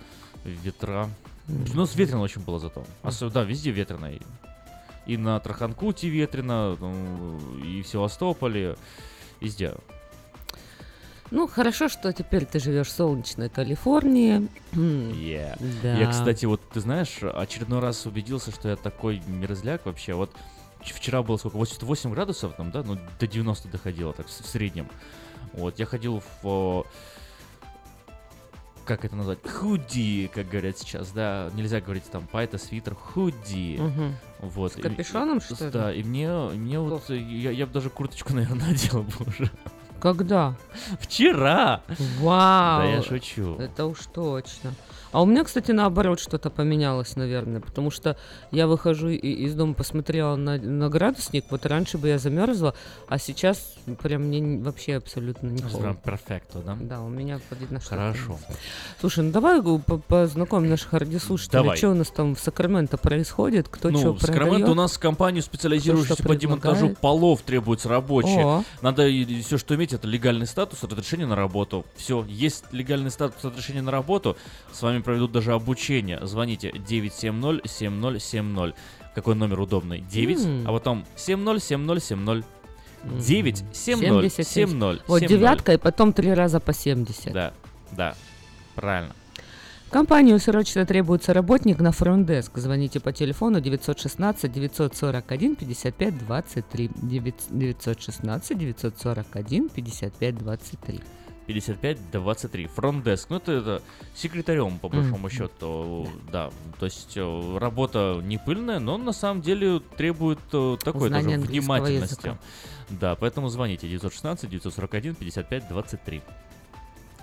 ветра. Ну, с ветрено очень было зато. Осо- да, везде ветрено. И, и на Траханкуте ветрено, ну, и в Севастополе, везде. Ну, хорошо, что теперь ты живешь в солнечной Калифорнии. Yeah. Да. Я, кстати, вот ты знаешь, очередной раз убедился, что я такой мерзляк вообще. Вот вчера было сколько? 88 градусов там, да? Ну, до 90 доходило так в среднем. Вот, я ходил в... о, Как это назвать? Худи, как говорят сейчас, да. Нельзя говорить там пайта, свитер, худи. Мгм. Вот. С капюшоном, и- что ли? Да, и мне, мне вот, э, я, я бы даже курточку, <laughs> наверное, надел бы уже. Когда? Вчера! Вау! Да я шучу. Это уж точно. А у меня, кстати, наоборот что-то поменялось, наверное, потому что я выхожу из дома, посмотрела на, на градусник, вот раньше бы я замерзла, а сейчас прям мне вообще абсолютно не холодно. перфекто, да? Да, у меня видно что Хорошо. Слушай, ну давай по- познакомим наших радиослушателей, Давай. что у нас там в Сакраменто происходит, кто ну, что в Сакраменто у нас компанию, специализирующуюся по демонтажу полов, требуется рабочие. О. Надо все, что иметь, это легальный статус, разрешение на работу. Все, есть легальный статус, разрешение на работу. С вами проведут даже обучение. Звоните 970-7070. Какой номер удобный? 9, М. а потом 707070. Мгм. 9 70 70. 70 Вот 70. девятка и потом три раза по 70. Да, да, правильно. Компанию срочно требуется работник на фронт-деск. Звоните по телефону 916 941 55 23. 916 941 55 23. 55-23. Фронт-деск. Ну, это, это секретарем, по большому Мгм. счету. Да. То есть э, работа не пыльная, но на самом деле требует э, такой Знания английского внимательности. языка. Да, поэтому звоните 916-941-55-23.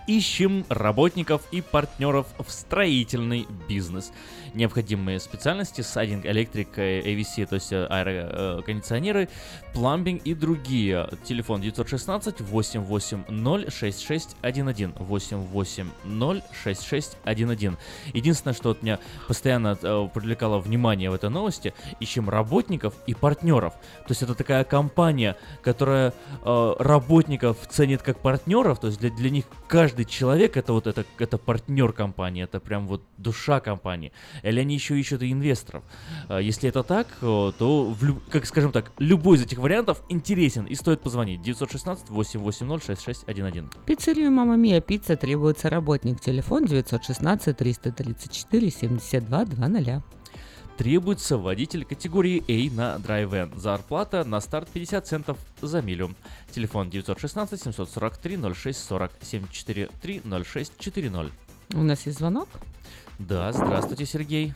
Ищем работников и партнеров в строительный бизнес. Необходимые специальности сайдинг, электрика, AVC, то есть э, аэрокондиционеры, пламбинг и другие. Телефон 916 880 6611 880 6611. Единственное, что вот меня постоянно э, привлекало внимание в этой новости, ищем работников и партнеров. То есть это такая компания, которая э, работников ценит как партнеров, то есть для, для них каждый человек это вот это, это партнер компании, это прям вот душа компании. Или они еще ищут и инвесторов. Э, Если это так, то, в как скажем так, любой из этих вариантов интересен и стоит позвонить. 916 880 6611. Пиццерию Мама Мия Пицца требуется работник. Телефон 916 334 72 00. Требуется водитель категории A на Drive-N. Зарплата на старт 50 центов за милю. Телефон 916 743 0640 743 0640. У нас есть звонок? Да, здравствуйте, Сергей.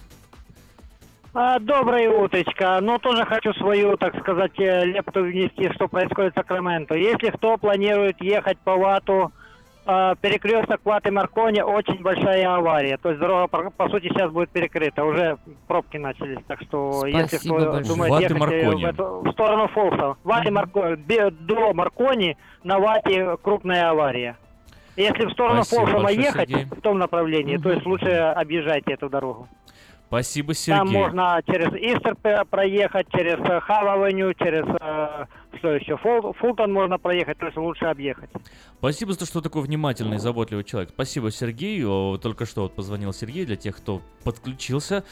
А, Доброе утречко. Ну, тоже хочу свою, так сказать, э, лепту внести, что происходит в Сакраменто. Если кто планирует ехать по Вату, э, перекресток Ваты Маркони, очень большая авария. То есть дорога, по, сути, сейчас будет перекрыта. Уже пробки начались. Так что, если Спасибо кто большое. думает Ваты ехать э, Маркони. в, эту- в сторону Фолса, Ваты Марко- бе- до Маркони на Вате крупная авария. Если в сторону Спасибо ехать Сергей. в том направлении, то есть лучше объезжайте эту дорогу. Спасибо, Сергей. Там можно через Истер проехать, через э, Хав-авеню, через э, что еще, Фул- Фултон можно проехать, то есть лучше объехать. Спасибо за то, что такой внимательный и заботливый человек. Спасибо, Сергей. О, Только что вот позвонил Сергей для тех, кто подключился.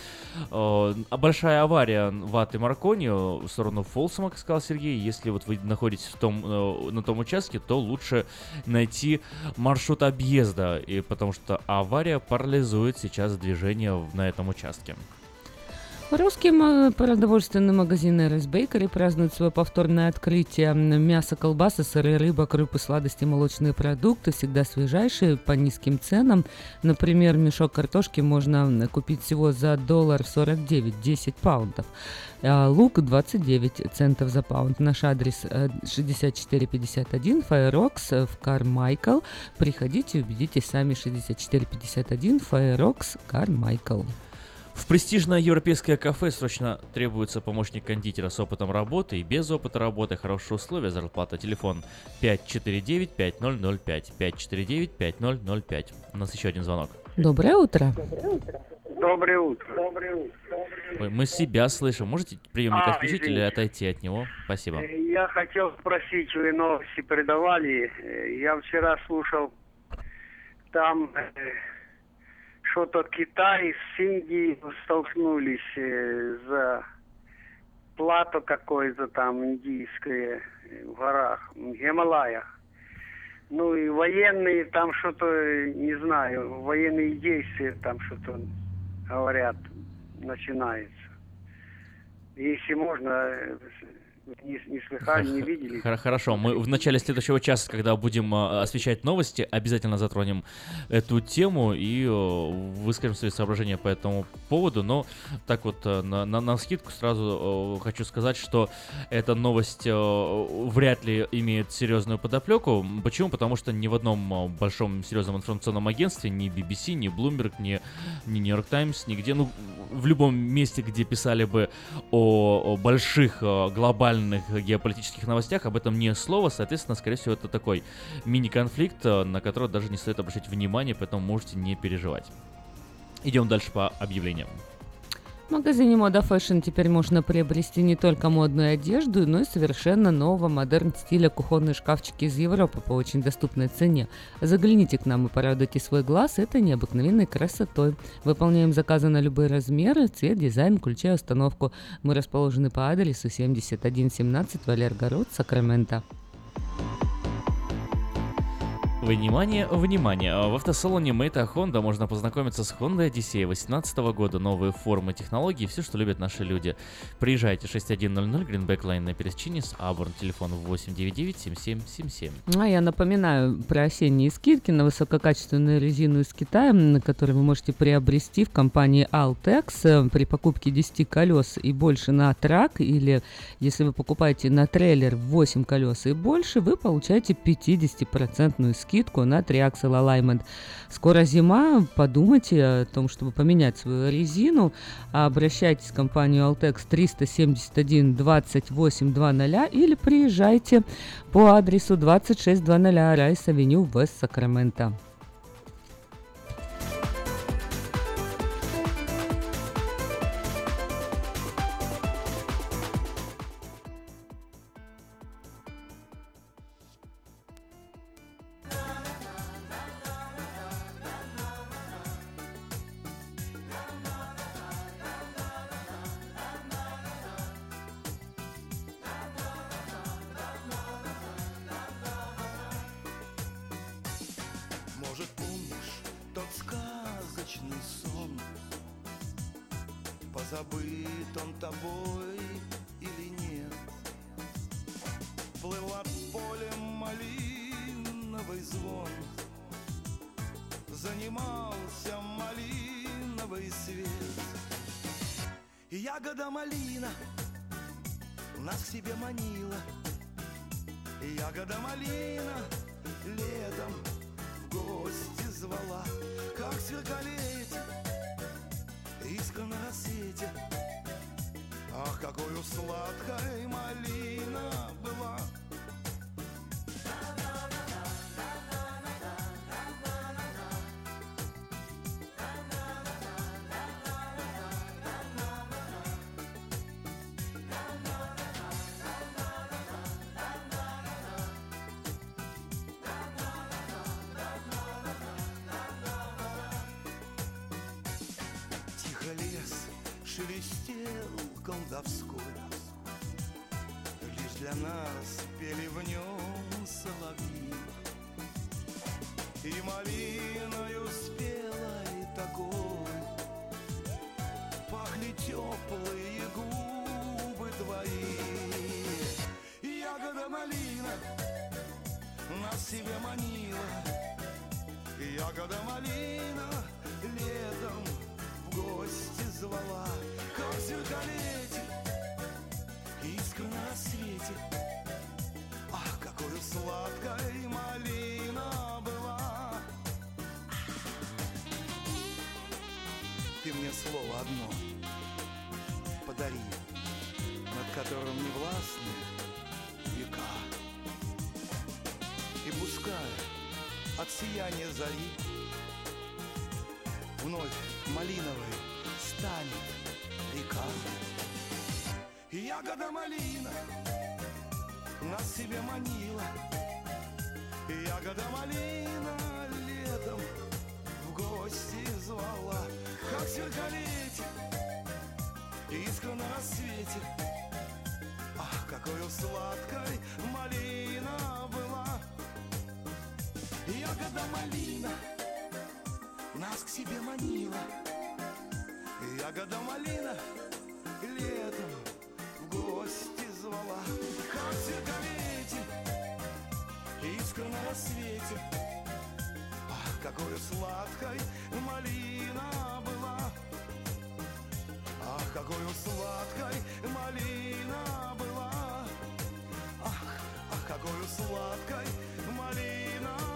А Большая авария в Аты Маркони в сторону Фолсома, как сказал Сергей. Если вот вы находитесь в том, э, на том участке, то лучше найти маршрут объезда, и потому что авария парализует сейчас движение на этом участке. Русский ма- продовольственный магазин Эрис Бейкери празднует свое повторное открытие. Мясо, колбасы, сыры, рыба, крупы, сладости, молочные продукты всегда свежайшие по низким ценам. Например, мешок картошки можно купить всего за доллар 49, 10 паундов. Лук 29 центов за паунд. Наш адрес э, 6451 Файрокс э, в Кармайкл. Приходите, убедитесь сами 6451 Файрокс Кармайкл. В престижное европейское кафе срочно требуется помощник кондитера с опытом работы и без опыта работы, хорошие условия, зарплата, телефон 549-5005, 549-5005. У нас еще один звонок. Доброе утро. Доброе утро. Доброе утро. Ой, мы себя слышим. Можете приемник А, отключить или извините. отойти от него? Спасибо. Я хотел спросить, вы новости передавали. Я вчера слушал, там э, что-то Китай с Индией столкнулись э, за плато какое-то там индийское э, в горах, в Гималаях. Ну и военные там что-то, не знаю, военные действия там что-то говорят, начинается. Если можно, э, не, не слыхали, не видели. Хор- Хорошо, мы в начале следующего часа, когда будем а, освещать новости, обязательно затронем эту тему и э, выскажем свои соображения по этому поводу. Но так вот, э, на, на, на скидку сразу э, хочу сказать, что эта новость вряд ли имеет серьезную подоплеку. Почему? Потому что ни в одном большом серьезном информационном агентстве, ни BBC, ни Bloomberg, ни, ни New York Times, нигде, ну, в любом месте, где писали бы о, о больших э, глобальных геополитических новостях, об этом ни слова, соответственно, скорее всего, это такой мини-конфликт, э, на который даже не стоит обращать внимание, поэтому можете не переживать. Идем дальше по объявлениям. В магазине Moda Fashion теперь можно приобрести не только модную одежду, но и совершенно нового модерн стиля кухонные шкафчики из Европы по очень доступной цене. Загляните к нам и порадуйте свой глаз этой необыкновенной красотой. Выполняем заказы на любые размеры, цвет, дизайн, включая установку. Мы расположены по адресу 7117 Валергород, Сакраменто. Внимание, внимание! В автосалоне Мэйта Honda можно познакомиться с Honda Odyssey 2018 года. Новые формы, технологии, все, что любят наши люди. Приезжайте 6100 Greenback Line на пересечении с Абурн. Телефон 899-7777. А я напоминаю про осенние скидки на высококачественную резину из Китая, которую вы можете приобрести в компании Altex э, при покупке 10 колес и больше на трак, или если вы покупаете на трейлер 8 колес и больше, вы получаете 50% скидку на Triaxle Alignment. Скоро зима, подумайте о том, чтобы поменять свою резину. Обращайтесь в компанию Altex 371 2800 или приезжайте по адресу 2600 Райс Авеню, Вест Ягода малина нас к себе манила ягода малина летом в гости звала, как сверкали эти искры на рассвете. Ах, какой сладкой малина была! Шелестел колдовской Лишь для нас пели в нем соловьи. И малиною спелой такой Пахли теплые губы твои. Ягода малина нас себе манила. Ягода малина летом гости звала, как сверкали эти искры на рассвете. Ах, какой сладкой малина была! Ты мне слово одно подари, над которым не властны века. И пускай от сияния зари вновь малиновой станет река. Ягода малина нас себе манила, ягода малина летом в гости звала, как сверкали эти искры на рассвете. Ах, какой сладкой малина была! Ягода малина нас к себе манила Ягода малина. Летом в гости звала. Как цветка ветер, искра на рассвете. Ах, какой сладкой малина была. Ах, какой сладкой малина была. Ах, ах, какой сладкой малина была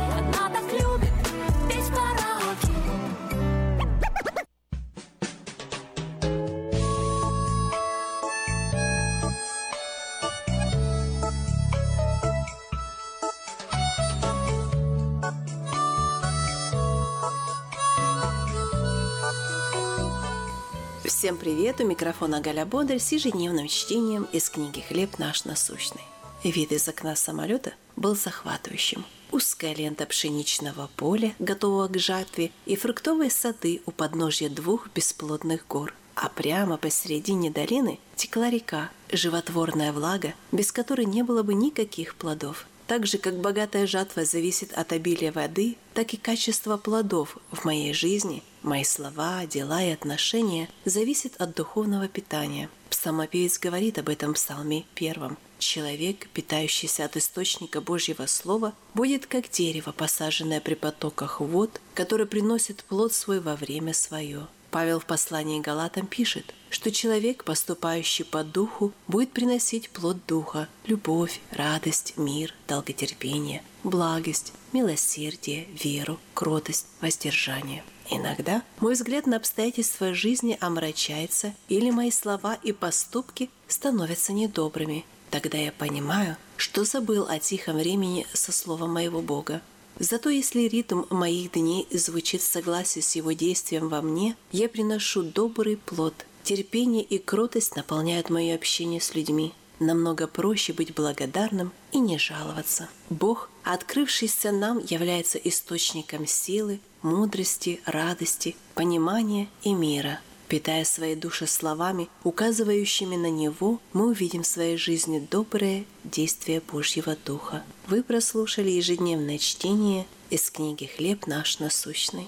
Всем привет! У микрофона Галя Бондарь с ежедневным чтением из книги «Хлеб наш насущный». Вид из окна самолета был захватывающим. Узкая лента пшеничного поля, готового к жатве, и фруктовые сады у подножья двух бесплодных гор. А прямо посередине долины текла река, животворная влага, без которой не было бы никаких плодов. Так же, как богатая жатва зависит от обилия воды, так и качество плодов в моей жизни, мои слова, дела и отношения зависят от духовного питания. Псалмопевец говорит об этом в Псалме первом. Человек, питающийся от источника Божьего Слова, будет как дерево, посаженное при потоках вод, которое приносит плод свой во время свое. Павел в послании Галатам пишет, что человек, поступающий по духу, будет приносить плод духа – любовь, радость, мир, долготерпение, благость, милосердие, веру, кротость, воздержание. Иногда мой взгляд на обстоятельства жизни омрачается, или мои слова и поступки становятся недобрыми. Тогда я понимаю, что забыл о тихом времени со словом моего Бога. Зато если ритм моих дней звучит в согласии с его действием во мне, я приношу добрый плод. Терпение и кротость наполняют мое общение с людьми. Намного проще быть благодарным и не жаловаться. Бог, открывшийся нам, является источником силы, мудрости, радости, понимания и мира. Питая свои души словами, указывающими на Него, мы увидим в своей жизни доброе действие Божьего Духа. Вы прослушали ежедневное чтение из книги «Хлеб наш насущный».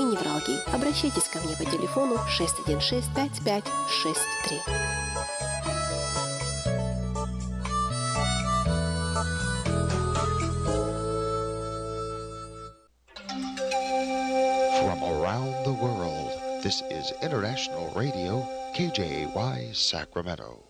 и невралгии. Обращайтесь ко мне по телефону 616 5563. From around the world, this is International Radio, KJY Sacramento.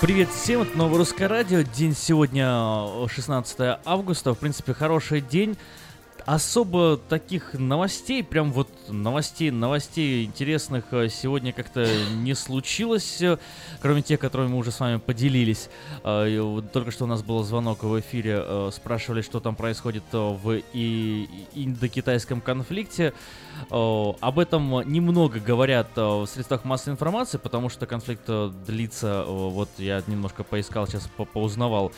Привет всем, это Новое Русское Радио. День сегодня э, 16 августа. В принципе, хороший день. Особо таких новостей, прям вот новостей, новостей интересных э, сегодня как-то не случилось, э, кроме тех, которыми мы уже с вами поделились. Э, Только что у нас был звонок в эфире, спрашивали, что там происходит в и- индокитайском конфликте. Об этом немного говорят в средствах массовой информации, потому что конфликт длится, вот я немножко поискал, сейчас по- поузнавал.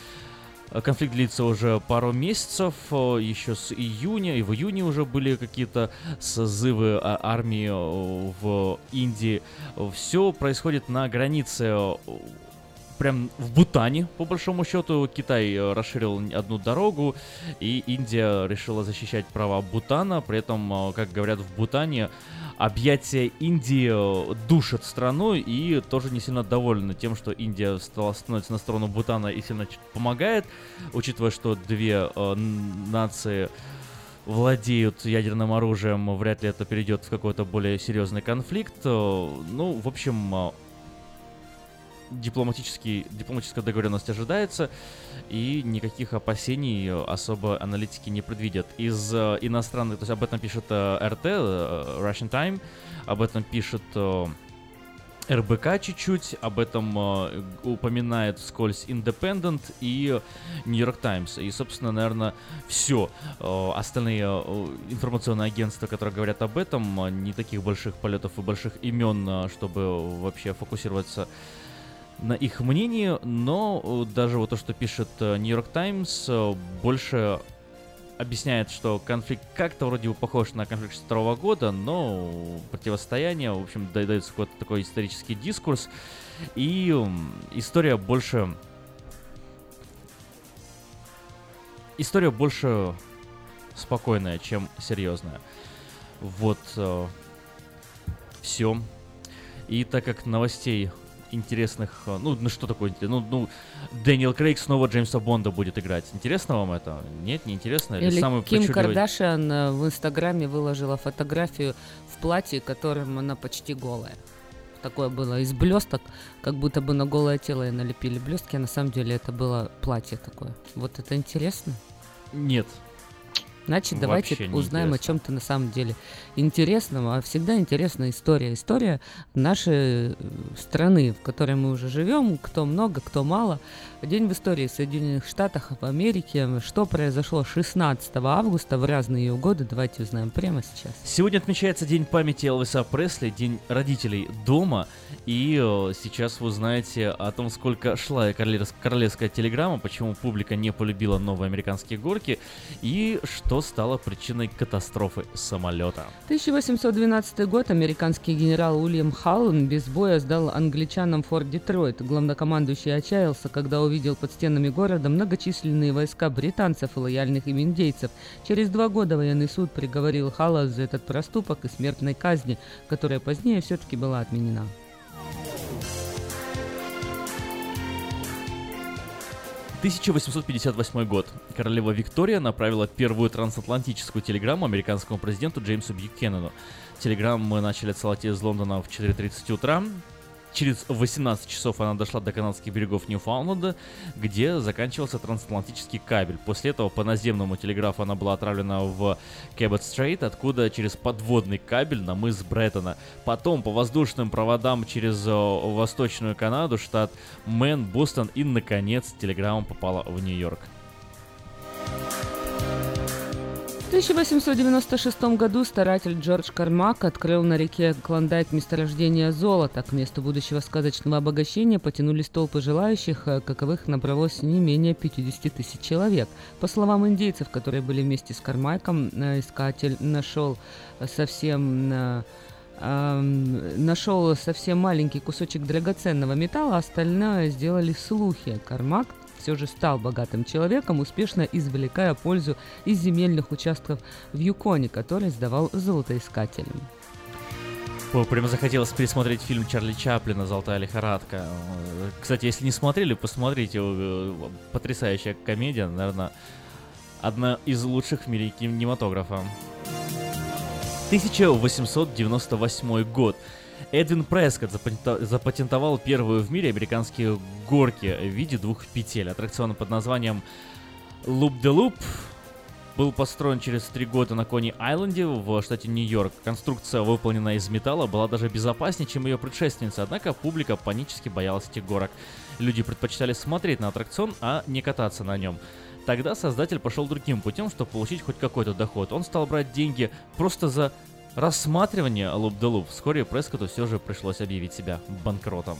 Конфликт длится уже пару месяцев, э, еще с июня, и в июне уже были какие-то созывы а, армии э, в Индии. Все происходит на границе э, прям в Бутане, по большому счету, Китай э, расширил одну дорогу, и Индия решила защищать права Бутана. При этом, э, как говорят в Бутане, объятия Индии э, душат страну и тоже не сильно довольны тем, что Индия стала становится на сторону Бутана и сильно помогает, учитывая, что две э, нации владеют ядерным оружием, вряд ли это перейдет в какой-то более серьезный конфликт. Э, Ну, в общем, э, дипломатический, дипломатическая договоренность ожидается, и никаких опасений э, особо аналитики не предвидят. Из э, иностранных, то есть об этом пишет э, РТ, э, Russian Time, об этом пишет э, РБК чуть-чуть, об этом э, упоминает вскользь Independent и New York Times. И, собственно, наверное, все. остальные э, информационные агентства, которые говорят об этом, э, не таких больших полетов и больших имен, э, чтобы вообще фокусироваться на их мнении, но э, даже вот то, что пишет э, York Times, э, больше объясняет, что конфликт как-то вроде бы похож на конфликт 62 года, но противостояние, в общем, да- дается какой-то такой исторический дискурс, и история больше... История больше спокойная, чем серьезная. Вот все. И так как новостей интересных, э, ну, ну что такое, ну, ну, Дэниел Крейг снова Джеймса Бонда будет играть. Интересно вам это? Нет, не интересно? Или самый Ким причудливый- Кардашиан э, в Инстаграме выложила фотографию в платье, которым она почти голая. Такое было из блесток, как будто бы на голое тело ей налепили блестки, а на самом деле это было платье такое. Вот это интересно? Нет. Значит, давайте Вообще узнаем о чем-то на самом деле интересном. А всегда интересна история. История нашей э, страны, в которой мы уже живем, кто много, кто мало. День в истории Соединенных Штатов в Америке. Что произошло 16 августа в разные ее годы, давайте узнаем прямо сейчас. Сегодня отмечается День памяти Элвиса Пресли, День родителей дома. И э, сейчас вы узнаете о том, сколько шла королевс- королевская телеграмма, почему публика не полюбила новые американские горки и что стало причиной катастрофы самолета. 1812 год американский генерал Уильям Халлен без боя сдал англичанам форт Детройт. Главнокомандующий отчаялся, когда увидел под стенами города многочисленные войска британцев и лояльных им индейцев. Через два года военный суд приговорил Халла за этот проступок и смертной казни, которая позднее все-таки была отменена. 1858 год. Королева Виктория направила первую трансатлантическую телеграмму американскому президенту Джеймсу Бьюкенену. Телеграмму мы начали отсылать из Лондона в 4.30 утра. Через 18 часов она дошла до канадских берегов Ньюфаундленда, где заканчивался трансатлантический кабель. После этого по наземному телеграфу она была отправлена в Cabot Strait, откуда через подводный кабель на мыс Бреттона. Потом по воздушным проводам через э, Восточную Канаду, штат Мэн, Бостон и, наконец, телеграмма попала в Нью-Йорк. 1896 году старатель Джордж Кармак открыл на реке Клондайк месторождение золота. К месту будущего сказочного обогащения потянулись толпы желающих, э, каковых набралось не менее 50 тысяч человек. По словам индейцев, которые были вместе с Кармайком, э, искатель нашел совсем э, эм, нашел совсем маленький кусочек драгоценного металла, а остальное сделали слухи. Кармак все же стал богатым человеком, успешно извлекая пользу из земельных участков в Юконе, который сдавал золотоискателям. О, Прямо захотелось пересмотреть фильм Чарли Чаплина «Золотая лихорадка». Кстати, если не смотрели, посмотрите. Потрясающая комедия, наверное, одна из лучших в мире кинематографа. 1898 год. Эдвин Прескотт запатентовал первую в мире американские горки в виде двух петель. Аттракцион под названием Loop the Loop был построен через три года на Кони-Айленде в штате Нью-Йорк. Конструкция, выполненная из металла, была даже безопаснее, чем ее предшественница, однако публика панически боялась этих горок. Люди предпочитали смотреть на аттракцион, а не кататься на нем. Тогда создатель пошел другим путем, чтобы получить хоть какой-то доход. Он стал брать деньги просто за the Loop. Вскоре Прескоту все же пришлось объявить себя банкротом.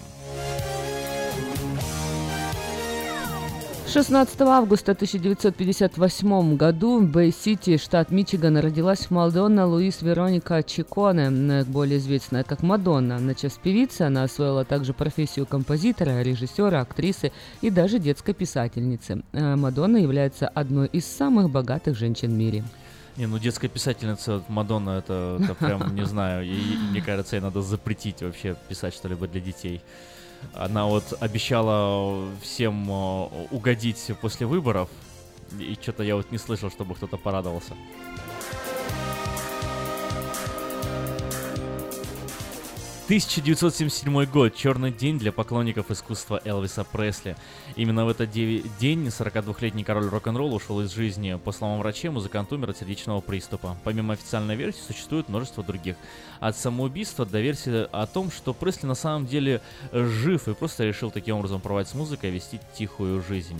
16 августа 1958 году в Бэй-Сити, штат Мичиган, родилась Мадонна Луис Вероника Чиконе, более известная как Мадонна. Начав с певицы, она освоила также профессию композитора, режиссера, актрисы и даже детской писательницы. Э, Мадонна является одной из самых богатых женщин в мире. Не, ну детская писательница Мадонна, это, это прям, <laughs> не знаю, и, и мне кажется, ей надо запретить вообще писать что-либо для детей. Она вот обещала всем э, угодить после выборов, и что-то я вот не слышал, чтобы кто-то порадовался. 1977 год. Черный день для поклонников искусства Элвиса Пресли. Именно в этот де- день 42-летний король рок-н-ролла ушел из жизни. По словам врачей, музыкант умер от сердечного приступа. Помимо официальной версии, существует множество других. От самоубийства до версии о том, что Пресли на самом деле жив и просто решил таким образом порвать с музыкой и вести тихую жизнь.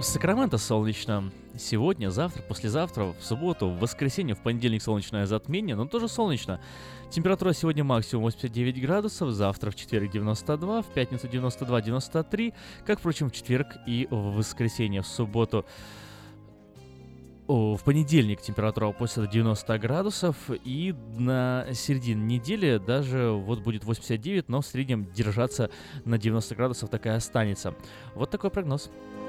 Сакраменто солнечно. Сегодня, завтра, послезавтра, в субботу, в воскресенье, в понедельник солнечное затмение, но тоже солнечно. Температура сегодня максимум 89 градусов, завтра в четверг 92, в пятницу 92-93, как, впрочем, в четверг и в воскресенье, в субботу. О, в понедельник температура до 90 градусов, и на середине недели даже вот будет 89, но в среднем держаться на 90 градусов так и останется. Вот такой прогноз.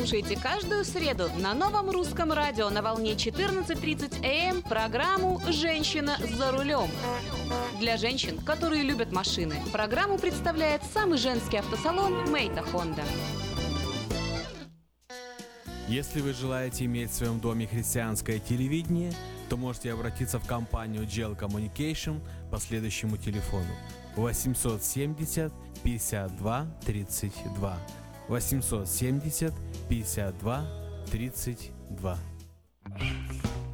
Слушайте каждую среду на новом русском радио на волне 14.30 АМ программу «Женщина за рулем». Для женщин, которые любят машины, программу представляет самый женский автосалон «Мейта Хонда». Если вы желаете иметь в своем доме христианское телевидение, то можете обратиться в компанию Gel Communication по следующему телефону 870 52 32 870 52 32.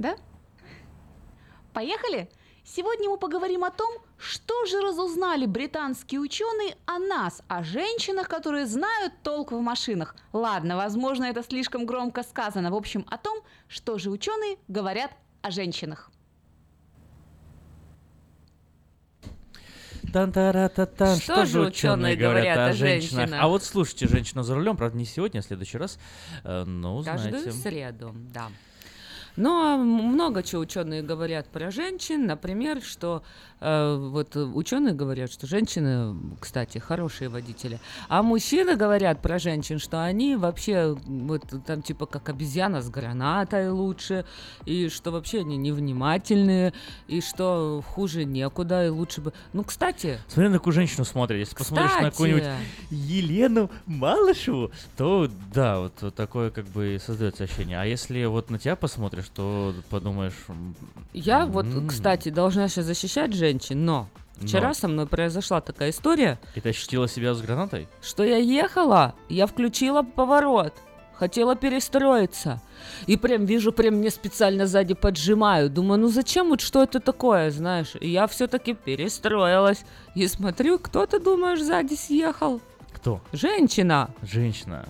Да? Поехали? Сегодня мы поговорим о том, что же разузнали британские ученые о нас, о женщинах, которые знают толк в машинах. Ладно, возможно, это слишком громко сказано. В общем, о том, что же ученые говорят о женщинах. Что Что же ученые говорят говорят о о женщинах? женщинах? А вот слушайте, женщина за рулем, правда, не сегодня, а в следующий раз. Э, Ну, Каждую знаете. среду, да. Но много чего ученые говорят про женщин. Например, что э, вот ученые говорят, что женщины, кстати, хорошие водители. А мужчины говорят про женщин, что они вообще вот там типа как обезьяна с гранатой лучше, и что вообще они невнимательные, и что хуже некуда, и лучше бы. Ну, кстати, Смотри, на какую женщину смотрят. Если посмотришь на какую-нибудь Кстати. Елену Малышеву, то да, вот, вот такое как бы создается ощущение. А если вот на тебя посмотришь, то подумаешь... Я вот, кстати, должна сейчас защищать женщин, но вчера Но. со мной произошла такая история, И ты ощутила себя с гранатой? что я ехала, я включила поворот, хотела перестроиться. И прям вижу, прям мне специально сзади поджимаю. Думаю, ну зачем вот что это такое, знаешь? И я все-таки перестроилась. И смотрю, кто ты думаешь сзади съехал? Кто? Женщина. Женщина.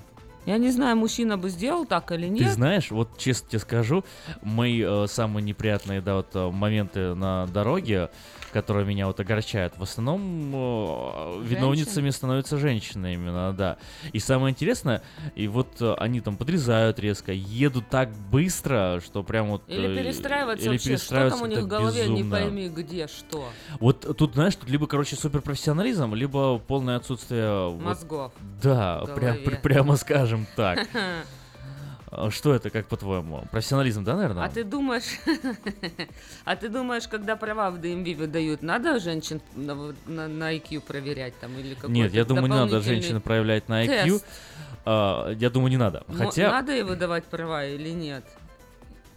Я не знаю, мужчина бы сделал так или Ты нет. знаешь, вот честно тебе скажу, мои э, самые неприятные, да, вот э, моменты на дороге, которые меня вот огорчают, в основном э, виновницами становятся женщины именно, да. И самое интересное, и вот э, они там подрезают резко, едут так быстро, что прям вот... Или э, перестраиваться или вообще, что там у них в голове, не безумно. пойми где, что. Вот тут, знаешь, тут либо, короче, суперпрофессионализм, либо полное отсутствие... вот- Мозгов да, в прям, прямо скажем так. <laughs> А Что это, как по-твоему? Профессионализм, да, наверное? А ты думаешь, <laughs> а ты думаешь, когда права в DMV выдают, надо женщин на, на- на IQ проверять там или какой-то Нет, я думаю, не надо женщины проявлять на IQ. тест? А, я думаю, не надо. Хотя, Надо ей выдавать права или нет?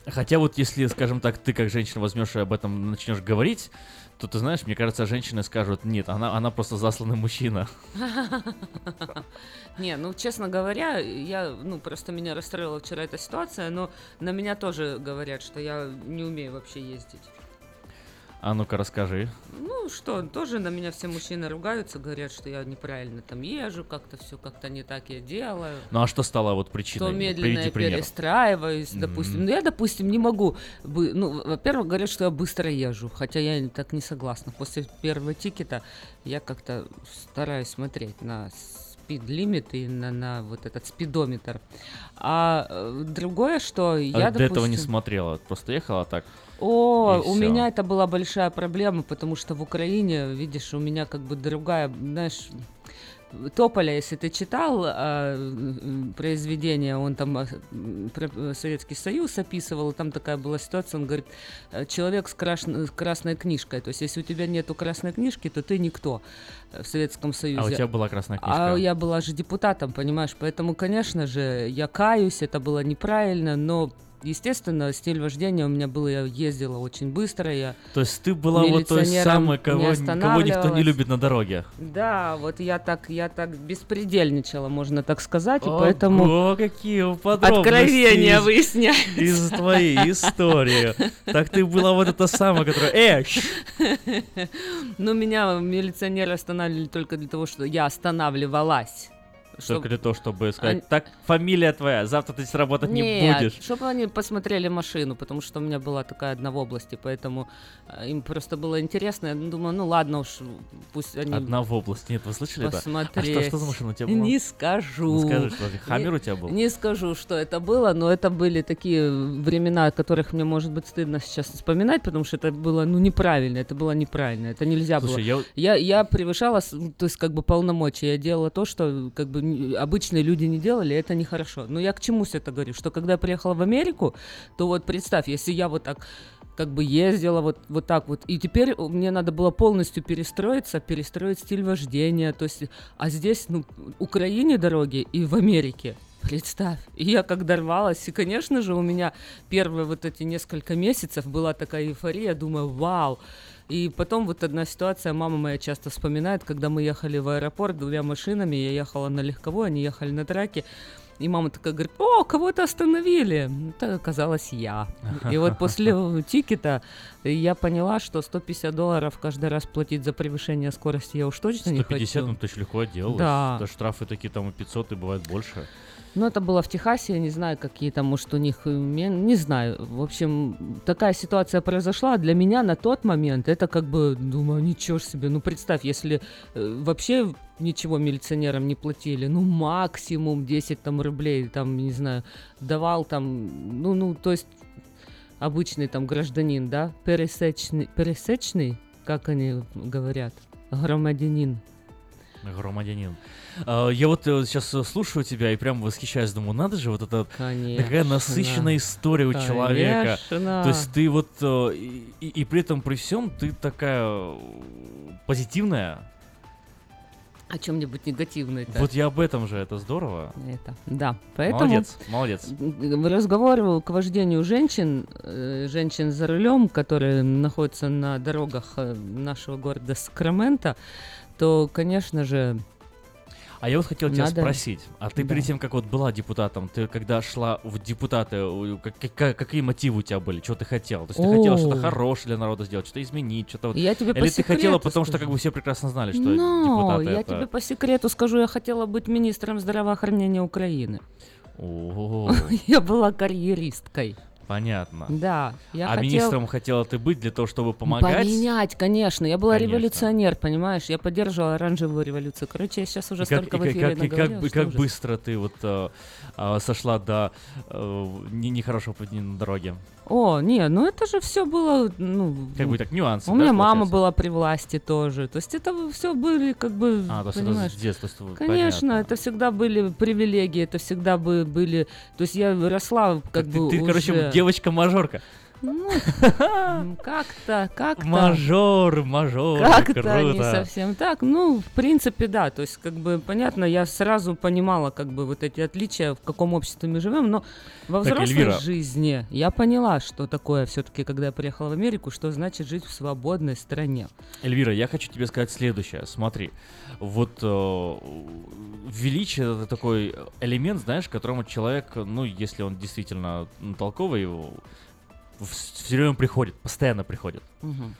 хотя вот если, скажем так, ты как женщина возьмешь и об этом начнешь говорить, то ты знаешь, мне кажется, женщины скажут, нет, она, она просто засланный мужчина. <laughs> Не, ну, честно говоря, я, ну, просто меня расстроила вчера эта ситуация, но на меня тоже говорят, что я не умею вообще ездить. А ну-ка расскажи. Ну что, тоже на меня все мужчины ругаются, говорят, что я неправильно там езжу, как-то все как-то не так я делаю. Ну а что стало вот что причиной? медленно Приведи я пример. перестраиваюсь, допустим. Мгм. Ну, я, допустим, не могу... Ну, во-первых, говорят, что я быстро езжу, хотя я так не согласна. После первого тикета я как-то стараюсь смотреть на спид-лимит и на, на вот этот спидометр. А э, другое, что А я, до этого не допустим, смотрела, просто ехала так. О, у меня это была большая проблема, потому что в Украине, видишь, у меня как бы другая, знаешь, Тополя, если ты читал а, м, произведение, он там а, про э, Советский Союз описывал, и там такая была ситуация, он говорит, э, человек с, краш- с красной книжкой, то есть если у тебя нету красной книжки, то ты никто э, в Советском Союзе. А у тебя была красная книжка? А я была же депутатом, понимаешь, поэтому, конечно же, я каюсь, это было неправильно, но Естественно, стиль вождения у меня был, я ездила очень быстро, я То есть ты была вот той самой, кого, кого никто не любит на дороге. Да, вот я так, я так беспредельничала, можно так сказать, и поэтому... Ого, какие подробности Откровения из- выясняю. Из твоей истории. Так ты была вот эта самая, которая... Э, щ!» Но меня милиционеры останавливали только для того, что я останавливалась. Только для того, чтобы сказать, Они- так, фамилия твоя, завтра ты здесь работать не Нет, будешь. чтобы они посмотрели машину, потому что у меня была такая одна в области, поэтому э, им просто было интересно. Я думаю, ну ладно уж, пусть они... Одна в области. Нет, вы слышали это? А посмотреть. что, что за машина у тебя была? Не скажу. Ну, скажи, что Хаммер Не- у тебя был? Не скажу, что это было, но это были такие времена, о которых мне, может быть, стыдно сейчас вспоминать, потому что это было, ну, неправильно, это было неправильно, это нельзя Слушай, было. я я... Я, превышала, то есть, как бы, полномочия, я делала то, что, как бы, обычные люди не делали, это нехорошо. Но я к чему все это говорю? Что когда я приехала в Америку, то вот представь, если я вот так как бы ездила вот, вот так вот. И теперь мне надо было полностью перестроиться, перестроить стиль вождения. То есть, а здесь, ну, в Украине дороги и в Америке. Представь. И я как дорвалась. И, конечно же, у меня первые вот эти несколько месяцев была такая эйфория. Думаю, вау. И потом вот одна ситуация, мама моя часто вспоминает, когда мы ехали в аэропорт двумя машинами, я ехала на легковой, они ехали на траке, И мама такая говорит, о, кого-то остановили. Это оказалась я. И вот после <laughs> тикета я поняла, что 150 долларов каждый раз платить за превышение скорости я уж точно не 150, хочу. ну ты легко отделалась. Да. Да штрафы такие там и 500, и бывает больше. Ну, это было в Техасе, я не знаю, какие там, может, у них, э, не знаю. В общем, такая ситуация произошла. Для меня на тот момент это как бы, думаю, ничего себе. Ну, представь, если э, вообще ничего милиционерам не платили, ну, максимум 10 там рублей, там, не знаю, давал там, ну, ну, то есть обычный там гражданин, да, пересечный, пересечный, как они говорят, громадянин. Громадянин. А, Я вот сейчас слушаю тебя и прям восхищаюсь, думаю, надо же, вот это Конечно. такая насыщенная история у человека. Конечно. То есть ты вот э, и, и- при этом при всем ты такая э, позитивная. О чем-нибудь негативное. Вот я об этом же, это здорово. Это, да. Поэтому Молодец, молодец. м, разговор к вождению женщин, э, женщин за рулем, которые находятся на дорогах э, нашего города Сакраменто, то, конечно же, А я вот хотел тебя Надо- спросить, а ты Да. перед тем, как вот была депутатом, ты когда шла в депутаты, как- как- какие мотивы у тебя были, что ты хотела? То есть ты хотела что-то О. хорошее для народа сделать, что-то изменить, что-то вот... Я тебе Или ты хотела, потому что скажу. как бы все прекрасно знали, что Но депутаты я это... тебе по секрету скажу, я хотела быть министром здравоохранения Украины. О, <laughs> Я была карьеристкой. Понятно. Да, я а хотел- министром хотела ты быть для того, чтобы помогать? Поменять, конечно. Я была Конечно. революционер, понимаешь? Я поддерживала оранжевую революцию. Короче, я сейчас уже И как, столько и в как- эфире как- и как, что как ужас. быстро ты вот э, э, сошла до э, не- нехорошего поведения на дороге? О, не, ну это же все было, ну... Как бы так, нюансы, У да, меня мама получается? была при власти тоже. То есть это все были как бы, А, то есть это понимаешь? с детства, с твоего- Конечно, понятно. это всегда были привилегии, это всегда бы были... То есть я росла как Ты, бы ты, короче, уже- девочка-мажорка. Ну, м, <laughs> как-то, как-то... Мажор, мажор, Как-то не совсем так. Ну, в принципе, да. То есть, как бы, понятно, я сразу понимала, как бы, вот эти отличия, в каком обществе мы живем, но во Так, взрослой Эльвира. жизни я поняла, что такое все-таки, когда я приехала в Америку, что значит жить в свободной стране. Эльвира, я хочу тебе сказать следующее. Смотри, вот э, величие это такой элемент, знаешь, которому человек, ну, если он действительно м, толковый, все время приходит, постоянно приходит. Мгм.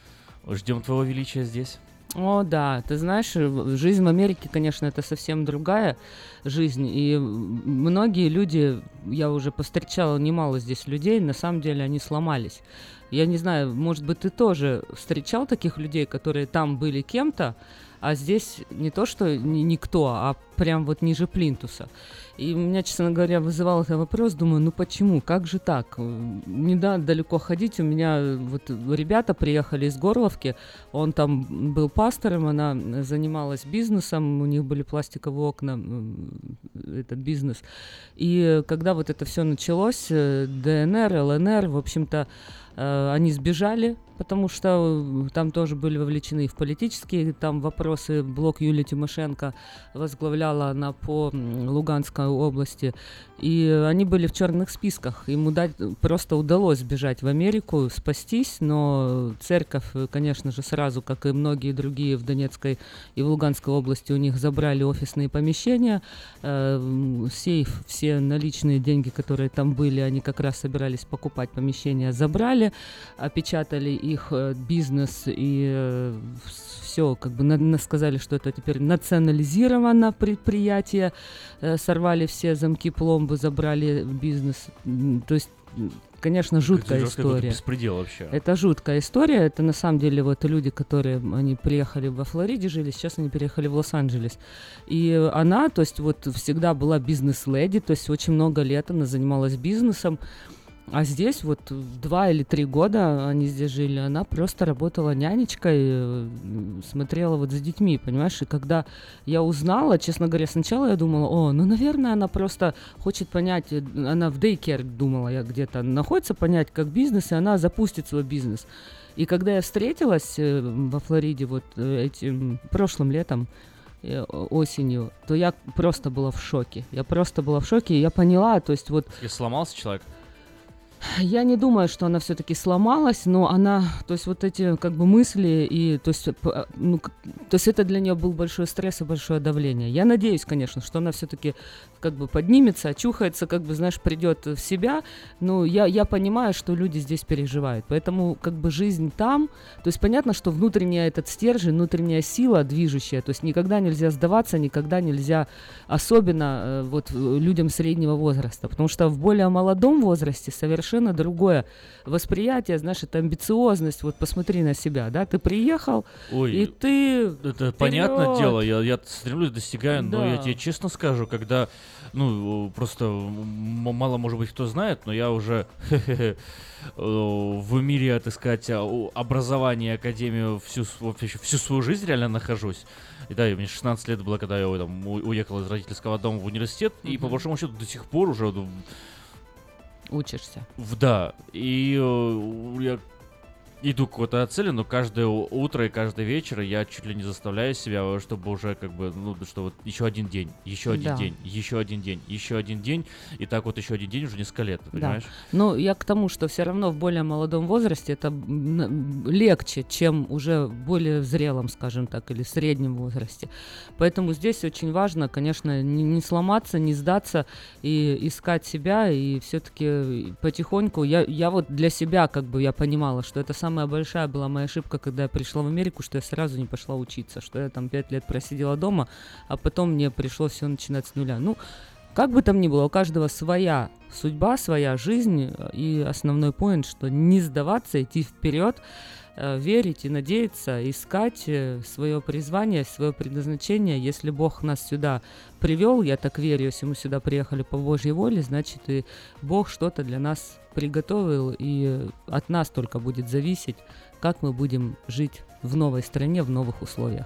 Ждем твоего величия здесь. О, да, ты знаешь, э, жизнь в Америке, конечно, это совсем другая жизнь. И многие люди, я уже повстречала немало здесь людей, на самом деле они сломались. Я не знаю, может быть, ты тоже встречал таких людей, которые там были кем-то, а здесь не то, что ни- никто, а прям вот ниже плинтуса. И меня, честно говоря, вызывал этот вопрос, думаю, ну почему, как же так? Не да, далеко ходить, у меня вот ребята приехали из Горловки, он там был пастором, она занималась бизнесом, у них были пластиковые окна, этот бизнес. И когда вот это все началось, э, ДНР, ЛНР, в общем-то, они сбежали, потому что э, там тоже были вовлечены в политические там вопросы. Блок Юлии Тимошенко возглавляла она по Луганской области. И э, они были в черных списках. Им уда- просто удалось сбежать в Америку, спастись, но церковь, э, конечно же, сразу, как и многие другие в Донецкой и в Луганской области, у них забрали офисные помещения, э, сейф, все наличные деньги, которые там были, они как раз собирались покупать помещения, забрали, опечатали их э, бизнес и все, как бы на- на- сказали, что это теперь национализировано предприятие, э, сорвали все замки пломбы, забрали бизнес. То есть, конечно, жуткая Это история. беспредел вообще. Это жуткая история. Это на самом деле вот люди, которые они приехали во Флориде, жили, сейчас они переехали в Лос-Анджелес. И она, то есть вот всегда была бизнес-леди, то есть очень много лет она занималась бизнесом. А здесь вот два или три года они здесь жили, она просто работала нянечкой, э, смотрела вот за детьми, понимаешь? И когда я узнала, честно говоря, сначала я думала, о, ну, наверное, она просто хочет понять, э, она в дейкер, думала я, где-то находится, понять, как бизнес, и она запустит свой бизнес. И когда я встретилась э, во Флориде вот этим прошлым летом, осенью, то я просто была в шоке. Я просто была в шоке, и я поняла, то есть вот И сломался человек? Я не думаю, что она все-таки сломалась, но она, то есть вот эти как бы мысли и, то есть, п- ну, то есть это для нее был большой стресс и большое давление. Я надеюсь, конечно, что она все-таки как бы поднимется, очухается, как бы, знаешь, придет в себя. Но я, я понимаю, что люди здесь переживают, поэтому как бы жизнь там, то есть понятно, что внутренняя этот стержень, внутренняя сила движущая, то есть никогда нельзя сдаваться, никогда нельзя, особенно э, вот людям среднего возраста, потому что в более молодом возрасте совершенно другое восприятие, знаешь, это амбициозность, вот посмотри на себя, да, ты приехал, Ой, и ты Это понятное вперед. дело, я, я стремлюсь, достигаю, но я Да. тебе честно скажу, когда, ну, просто мало, может быть, кто знает, но я уже <laughs> э, в мире, так сказать, а, образования, академию всю, вообще всю свою жизнь реально нахожусь. И да, и мне 16 лет было, когда я там, уехал из родительского дома в университет, и по большому счету до сих пор уже ну, учишься. в- Да, и э, я иду к какой-то цели, но каждое утро и каждый вечер я чуть ли не заставляю себя, чтобы уже как бы, ну, что вот еще один день, еще один Да. день, еще один день, еще один день, и так вот еще один день уже несколько лет, ты Да. понимаешь? Но я к тому, что все равно в более молодом возрасте это легче, чем уже в более зрелом, скажем так, или среднем возрасте. Поэтому здесь очень важно, конечно, не, не сломаться, не сдаться и искать себя, и все-таки потихоньку, я, я вот для себя как бы я понимала, что это самая большая была моя ошибка, когда я пришла в Америку, что я сразу не пошла учиться, что я там пять лет просидела дома, а потом мне пришлось все начинать с нуля. Ну, как бы там ни было, у каждого своя судьба, своя жизнь, э, и основной поинт, что не сдаваться, идти вперед, верить и надеяться, искать свое призвание, свое предназначение. Если Бог нас сюда привел, я так верю, если мы сюда приехали по Божьей воле, значит и Бог что-то для нас приготовил, и от нас только будет зависеть, как мы будем жить в новой стране, в новых условиях.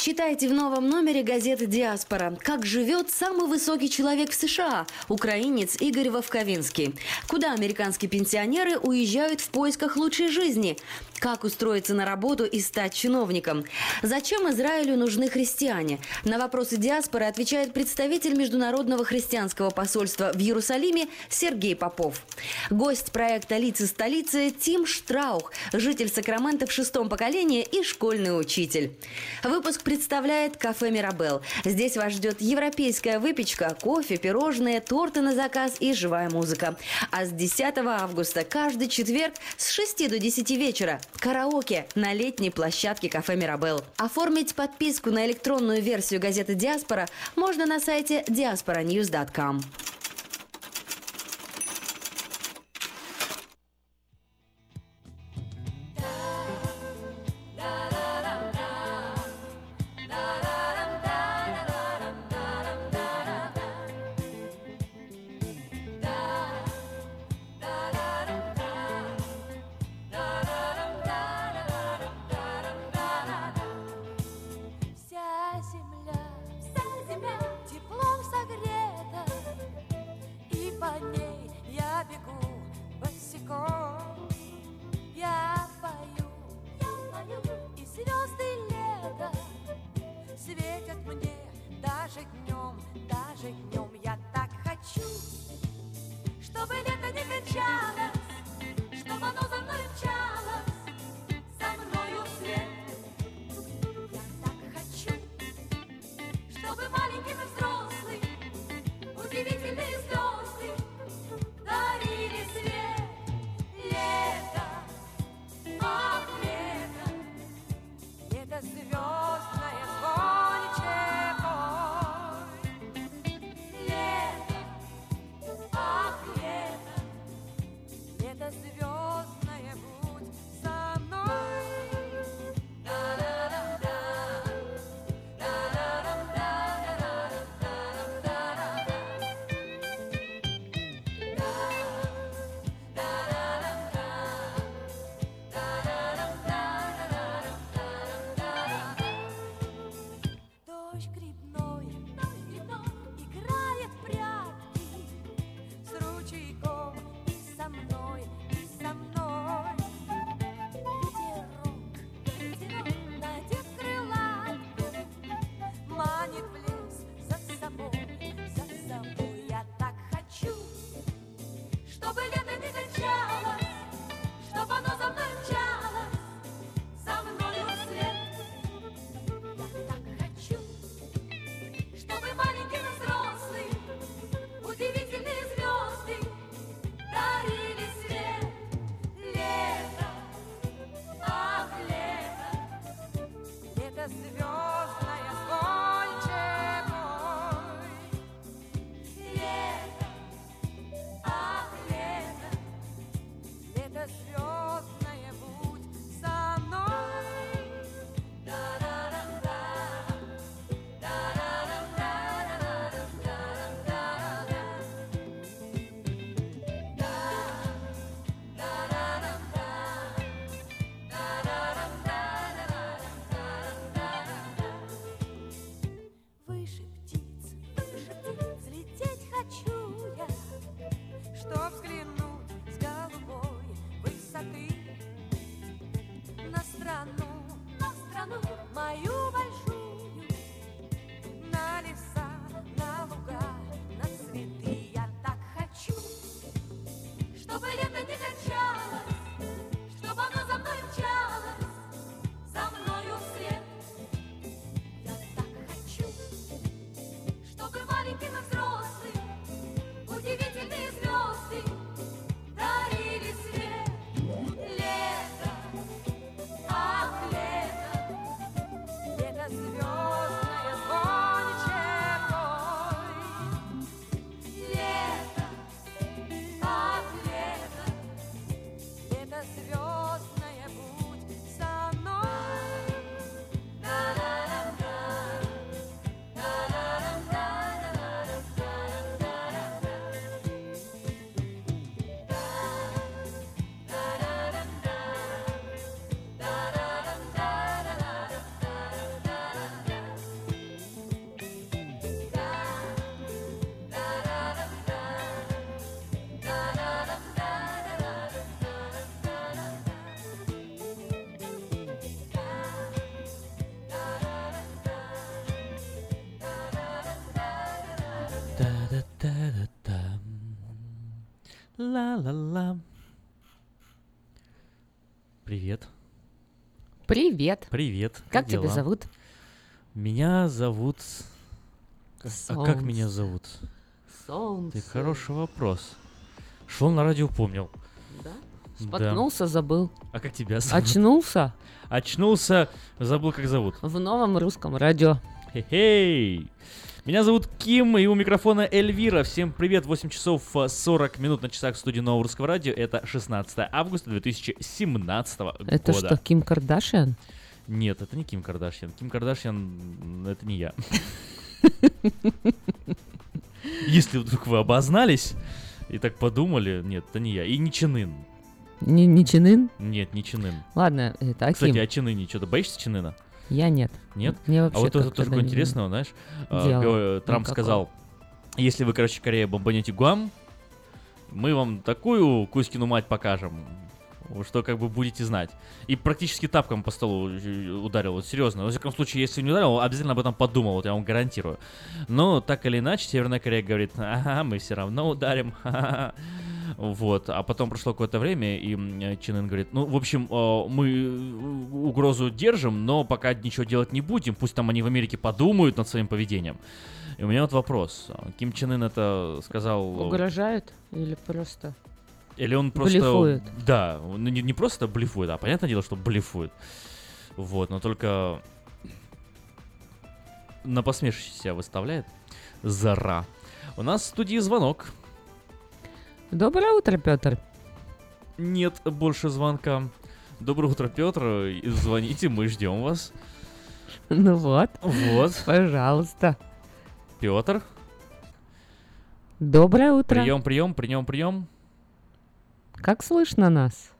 Читайте в новом номере газеты «Диаспора». Как живет самый высокий человек в США – украинец Игорь Вовковинский. Куда американские пенсионеры уезжают в поисках лучшей жизни? Как устроиться на работу и стать чиновником? Зачем Израилю нужны христиане? На вопросы диаспоры отвечает представитель Международного христианского посольства в Иерусалиме Сергей Попов. Гость проекта «Лица столицы» Тим Штраух, житель Сакрамента в шестом поколении и школьный учитель. Выпуск представляет кафе «Мирабел». Здесь вас ждет европейская выпечка, кофе, пирожные, торты на заказ и живая музыка. А с 10 августа каждый четверг с 6 до 10 вечера караоке на летней площадке кафе «Мирабел». Оформить подписку на электронную версию газеты «Диаспора» можно на сайте diasporanews.com. Ла-ла-ла-ла. Привет. Привет. Привет. Как тебя дела? зовут? Меня зовут... А как Солнце. меня зовут? Солнце. Ты хороший вопрос. Шел на радио, помнил. Да? Да. Споткнулся, забыл. А как тебя зовут? Очнулся Очнулся, забыл, как зовут. в новом русском радио. Хе-хей! Меня зовут Ким, и у микрофона Эльвира. Всем привет, 8 часов э, 40 минут на часах в студии Нового Русского Радио. Это 16 августа 2017 Это года. что, Ким Кардашьян? Нет, это не Ким Кардашьян. Ким Кардашьян, это не я. <laughs> Если вдруг вы обознались и так подумали, нет, это не я. И не Чинын. Не, не Чинын? Нет, не Чинын. Ладно, это Аким. Кстати, а Чиныне что-то боишься Чинына? Я нет. Нет? Мне а вообще вот это тоже интересного, знаешь, а, дела го- Трамп никакого. сказал, если вы, короче, Корея бомбанете Гуам, мы вам такую Кузькину мать покажем, что как бы будете знать. И практически тапком по столу э, ударил, вот серьезно. Во всяком случае, если не ударил, обязательно об этом подумал, вот я вам гарантирую. Но так или иначе, Северная Корея говорит, ага, мы все равно ударим, <laughs> ха-ха-ха». Вот, а потом прошло какое-то время, и э, Чен Ын говорит, ну, в общем, э, мы э, угрозу держим, но пока ничего делать не будем, пусть там они в Америке подумают над своим поведением. И у меня вот вопрос, Ким Чен Ын это сказал... Угрожает или просто? или он просто... Блефует. Да, он не, не просто блефует, а понятное дело, что блефует. Вот, но только на посмешище себя выставляет. Зара. У нас в студии звонок. Доброе утро, Петр. Нет больше звонка. Доброе утро, Петр. Звоните, мы ждем вас. Ну вот. Вот. Пожалуйста. Петр. Доброе утро. Прием, прием, прием, прием. Как слышно нас?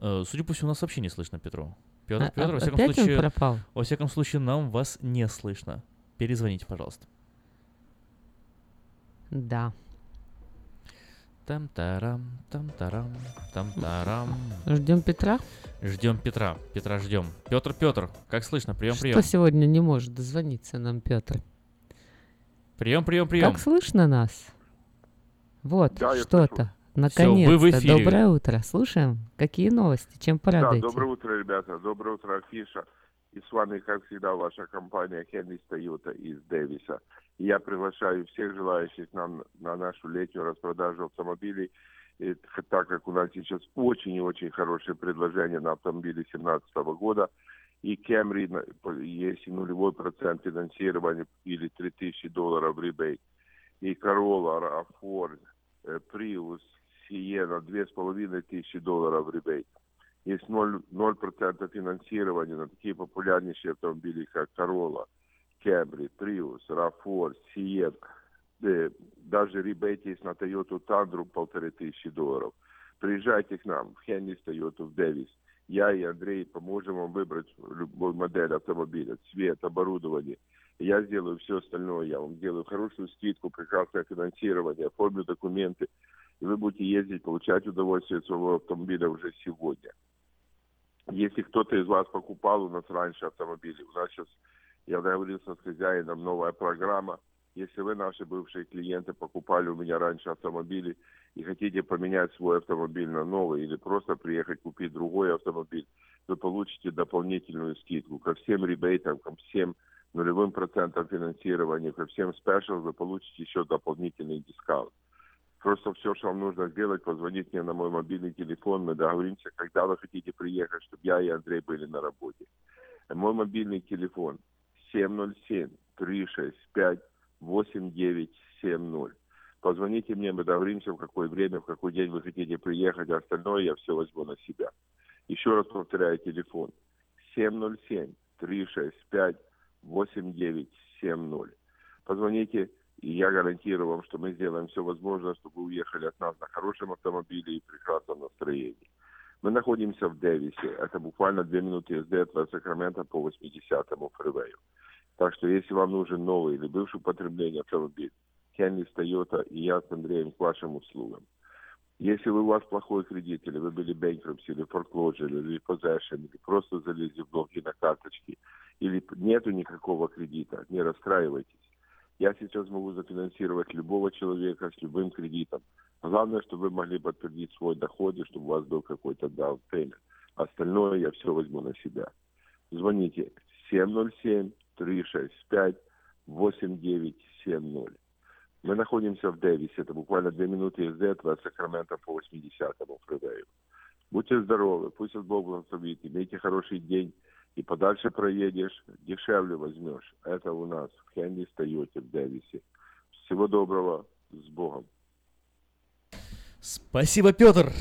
Э, Судя по всему, нас вообще не слышно, Петру. Петр, А- Петр, а- во всяком опять он случае, пропал? во всяком случае, нам вас не слышно. Перезвоните, пожалуйста. Да. Там-тарам, там-тарам, там-тарам. Ждем Петра? Ждем Петра. Петра ждем. Петр, Петр, как слышно? Прием, Что прием. сегодня не может дозвониться нам Петр? Прием, прием, прием. Как слышно нас? Вот, Да, что-то. вы в Наконец-то. эфире. Доброе утро. Слушаем. Какие новости? Чем Да, порадуете? доброе утро, ребята. Доброе утро, Афиша. И с вами, как всегда, ваша компания Хенрис Тойота из Дэвиса. И я приглашаю всех желающих нам на нашу летнюю распродажу автомобилей, И так как у нас сейчас очень и очень хорошие предложения на автомобили 2017 года. И Camry на- по- есть и нулевой процент финансирования или 3000 долларов ребейт. И Corolla, RAV4, э, Prius, Sienna 2500 долларов ребейт. Есть 0%, 0% финансирования на такие популярнейшие автомобили, как Corolla, Camry, Prius, RAV4, Sienna. Э, Даже ребейт есть на Toyota Tundra полторы тысячи долларов. Приезжайте к нам в Хеннис Toyota в Дэвис. Я и Андрей поможем вам выбрать любую модель автомобиля, цвет, оборудование. Я сделаю все остальное. Я вам сделаю хорошую скидку, прекрасное финансирование, оформлю документы. И вы будете ездить, получать удовольствие от своего автомобиля уже сегодня. Если кто-то из вас покупал у нас раньше автомобили, у нас сейчас, я договорился с хозяином, новая программа. Если вы, наши бывшие клиенты, покупали у меня раньше автомобили и хотите поменять свой автомобиль на новый или просто приехать купить другой автомобиль, вы получите дополнительную скидку. Ко всем ребейтам, ко всем нулевым процентам финансирования, ко всем спешл вы получите еще дополнительный дискаунт. Просто все, что вам нужно сделать, позвонить мне на мой мобильный телефон, мы договоримся, когда вы хотите приехать, чтобы я и Андрей были на работе. Мой мобильный телефон 707-365-8970. Позвоните мне, мы договоримся, в какое время, в какой день вы хотите приехать, а остальное я все возьму на себя. Еще раз повторяю телефон 707-365-8970. Позвоните, и я гарантирую вам, что мы сделаем все возможное, чтобы уехали от нас на хорошем автомобиле и прекрасном настроении. Мы находимся в Дэвисе. Это буквально две минуты езды от Сакрамента по 80-му фривею. Так что если вам нужен новый или бывший употребление автомобиль, Кеннис Тойота и я с Андреем к вашим услугам. Если вы, у вас плохой кредит, или вы были bankruptcy, или foreclosure, или possession, или просто залезли в долги на карточки, или нету никакого кредита, не расстраивайтесь. Я сейчас могу зафинансировать любого человека с любым кредитом. Главное, чтобы вы могли подтвердить свой доход и чтобы у вас был какой-то payment. Остальное я все возьму на себя. Звоните 707-365-8970. Мы находимся в Дэвисе. Это буквально две минуты езды от вас, Сакрамента по 80-му фривею. Будьте здоровы, пусть вас Бог благословит, имейте хороший день, и подальше проедешь, дешевле возьмешь. Это у нас в Хенди Тойоте в Дэвисе. Всего доброго, с Богом. Спасибо, Петр.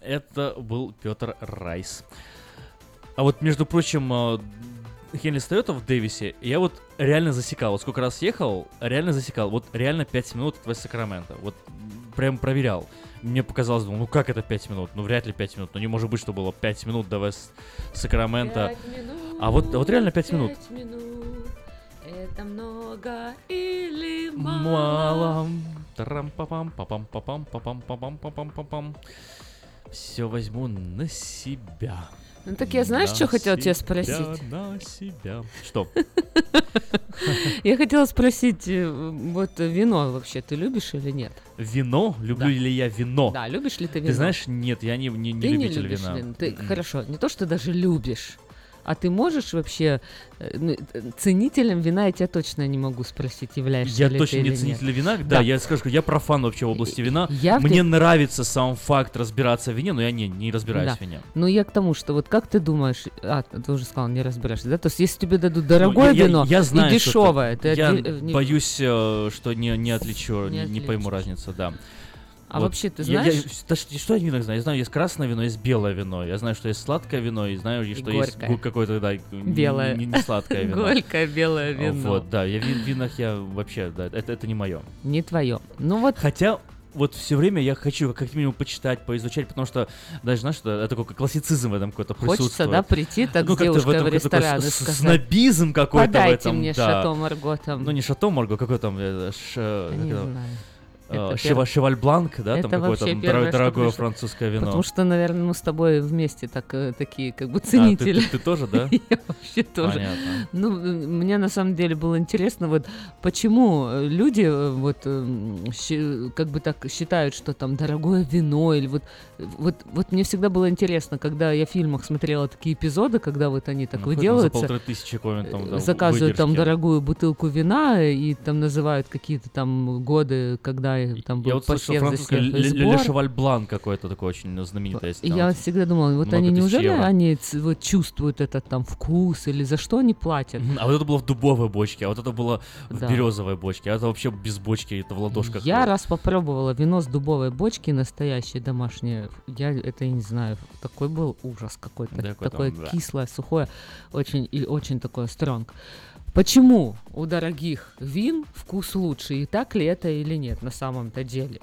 Это был Петр Райс. А вот, между прочим, э, Хенли Тойота в Дэвисе, я вот реально засекал. Вот сколько раз ехал, реально засекал. Вот реально 5 минут от Вест Сакрамента. Вот прям проверял. Мне показалось, думал, ну как это 5 минут? Ну вряд ли 5 минут. Ну не может быть, что было 5 минут до Вест Сакрамента. А вот, а вот реально 5 минут. Это много или Мало. тарам папам папам папам папам папам папам папам Все возьму на себя. Ну так я знаешь, На что хотела тебя спросить? На себя. Что? <laughs> Я хотела спросить, э, вот вино вообще ты любишь или нет? Вино? Люблю Да. ли я вино? Да, любишь ли ты вино? Ты знаешь, нет, я не, не, не ты не любитель любишь вина. вино. Ты, Мгм. хорошо, не то, что даже любишь, а ты можешь вообще э, ну, э, ценителем вина я тебя точно не могу спросить, являешься Я ли точно ты не ценитель нет. вина. Да, я скажу, я профан вообще в области вина. Я Мне те- нравится сам факт разбираться в вине, но я не, не разбираюсь Да. в вине. Ну, я к тому, что вот как ты думаешь, а, ты уже сказал, не разбираешься, да? То есть, если тебе дадут дорогое Ну, я- я- вино я знаю, и дешевое, ты Я э, не- боюсь, э, что не, не отличу, Не не, не пойму разницу, да. А вообще ты Я- я- знаешь- да что, я вино знаю? Я знаю, есть красное вино, есть белое вино. Я знаю, что есть сладкое вино, и знаю, и что есть горькое. гу- какое-то, да, Белое. Не, не сладкое <laughs> вино. Горькое белое вино. Вот, да, я в ви- винах я вообще, да, это, это не мое. Не твое. Ну вот. Хотя вот все время я хочу как минимум почитать, поизучать, потому что даже знаешь, что это такой классицизм в этом какой-то Хочется, присутствует. да, прийти так ну, с как-то в девушкой этом в ресторан и сказать, снобизм какой-то в «Подайте этом. мне да. Шато Марго там». Ну не шато Марго, какой там э, ш- Не знаю. Э, Это пер- Шеваль Бланк, да, Это там какое-то там дорогое пришло. французское вино. Потому что, наверное, мы с тобой вместе так, э, такие как бы А, ты- ценители. ты- ты тоже, да? <laughs> Я вообще тоже. Понятно. Ну, э, мне на самом деле было интересно, вот почему э, люди э, вот как бы так считают, что там дорогое вино или вот вот вот мне всегда было интересно, когда я в фильмах смотрела такие эпизоды, когда вот они так Ну, хоть за выделываются, полторы тысячи там, да, э, заказывают там выдержки. дорогую бутылку вина и там называют какие-то там годы, когда там был Я вот слышал и Ле-. Шеваль Блан какой-то такой очень знаменитый. я всегда думала, вот они неужели они вот чувствуют этот там вкус или за что они платят? А вот это было в дубовой бочке, а вот это было в березовой бочке, а это вообще без бочки, это в ладошках. Я раз попробовала вино с дубовой бочки настоящее домашнее. Я это не знаю. Такой был ужас какой-то. Такое кислое, сухое, очень и очень такое стронг. Почему у дорогих вин вкус лучше? И так ли это или нет на самом-то деле?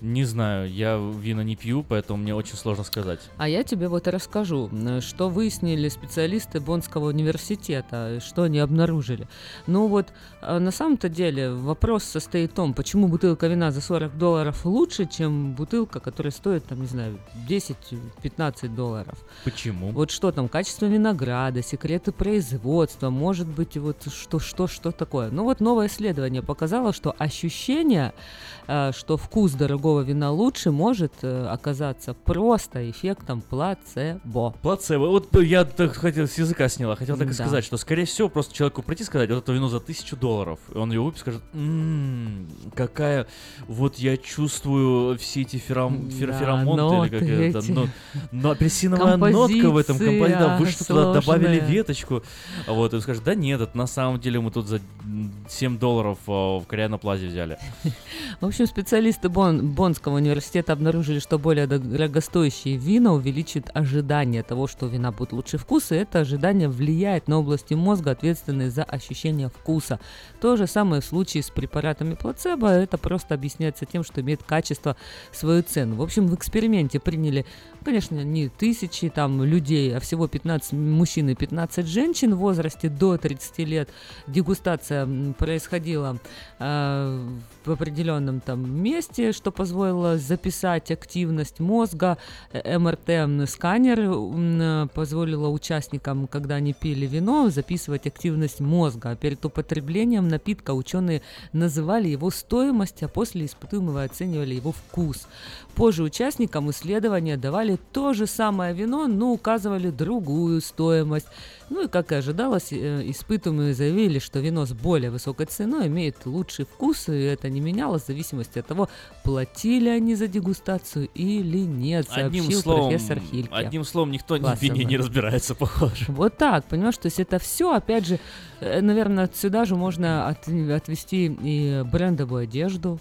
Не знаю, я вина не пью, поэтому мне очень сложно сказать. А я тебе вот и расскажу, м, что выяснили специалисты Боннского университета, что они обнаружили. Ну вот, а на самом-то деле вопрос состоит в том, почему бутылка вина за 40 долларов лучше, чем бутылка, которая стоит, там, не знаю, 10-15 долларов. Почему? Вот что там, качество винограда, секреты производства, может быть, вот что, что, что такое. Ну вот новое исследование показало, что ощущение, э, что вкус дорогого вина лучше, может э, оказаться просто эффектом плацебо. Плацебо. Вот я так хотел с языка сняла, хотел так и Да. сказать, что скорее всего просто человеку прийти и сказать, вот это вино за тысячу долларов, и он его выпьет и скажет, «М, какая, вот я чувствую все эти фером, фер- Да, феромонты, или как это, эти. но, но апельсиновая нотка в этом композиции, да, вы что туда добавили веточку, вот, и он скажет, да нет, это на самом деле мы тут за м, 7 долларов в Кориана Плазе взяли. <laughs> В общем, специалисты Бон- Боннского университета обнаружили, что более дорогостоящие вина увеличат ожидание того, что вина будет лучший вкус, и это ожидание влияет на области мозга, ответственные за ощущение вкуса. То же самое в случае с препаратами плацебо, это просто объясняется тем, что имеет качество свою цену. В общем, в эксперименте приняли, конечно, не тысячи там людей, а всего 15 мужчин и 15 женщин в возрасте до 30 лет. Дегустация происходила э, в определенном там месте, что позволило записать активность мозга. Э, МРТ-сканер позволило участникам, когда они пили вино, записывать активность мозга. Перед употреблением напитка ученые называли его стоимость, а после испытуемого оценивали его вкус. Позже участникам исследования давали то же самое вино, но указывали другую стоимость. Ну и, как и ожидалось, э, испытуемые заявили, что вино с более высокой ценой имеет лучший вкус, и это не менялось в зависимости от того, платили они за дегустацию или нет, сообщил Одним словом, профессор Хильке. одним словом, никто ни в вине не разбирается, похоже. Вот так, понимаешь, то есть это все, опять же, наверное, сюда же можно от- отвести и брендовую одежду.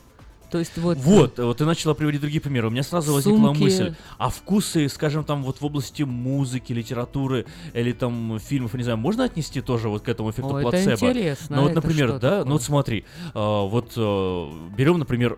То есть вот... Вот, вот ты начала приводить другие примеры. У меня сразу возникла Сумки. мысль, а вкусы, скажем, там вот в области музыки, литературы или там фильмов, не знаю, можно отнести тоже вот к этому эффекту О, это плацебо? интересно, Ну вот, это например, да, такое? ну вот смотри, а, вот а, берем, например,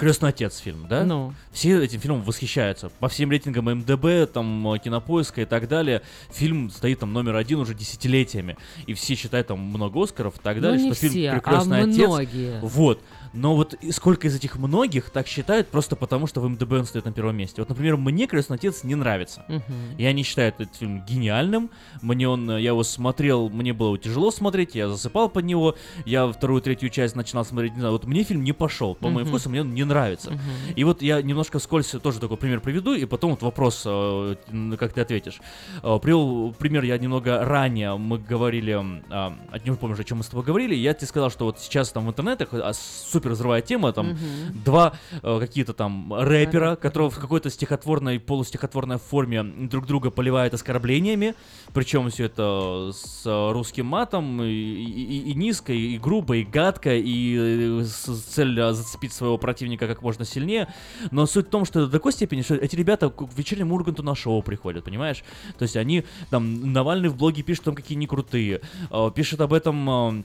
Крестный отец фильм, да? Ну. Все этим фильмом восхищаются. По всем рейтингам МДБ, там, э, кинопоиска и так далее. Фильм стоит там номер один уже десятилетиями. И все считают там много Оскаров и так Ну, далее, не что фильм все, а Прекрасный отец. многие. Вот. Но вот сколько из этих многих так считают просто потому, что в МДБ он стоит на первом месте. Вот, например, мне Крестный отец не нравится. Мгм. Я не считаю этот фильм гениальным. Мне он, э, я его смотрел, мне было тяжело смотреть, я засыпал под него. Я вторую, третью часть начинал смотреть, не знаю, вот мне фильм не пошел. По моим Мгм. вкусам мне он не нравится. Мгм. И вот я немножко скользь тоже такой пример приведу, и потом вот вопрос, э, как ты ответишь. Э, Привел пример я немного ранее, мы говорили, а, а, не помню, уже, о чем мы с тобой говорили, я тебе сказал, что вот сейчас там в интернетах а, супер взрывая тема, там Мгм. два э, какие-то там рэпера, которые в какой-то стихотворной, полустихотворной форме друг друга поливают оскорблениями, причем все это с русским матом, и, и- и- низко, и грубо, и гадко, и э, с целью зацепить своего противника как можно сильнее. Но суть в том, что до такой степени, что эти ребята к вечернему Урганту на шоу приходят, понимаешь? То есть они там, Навальный в блоге пишет там, какие они крутые, э, пишет об этом... э,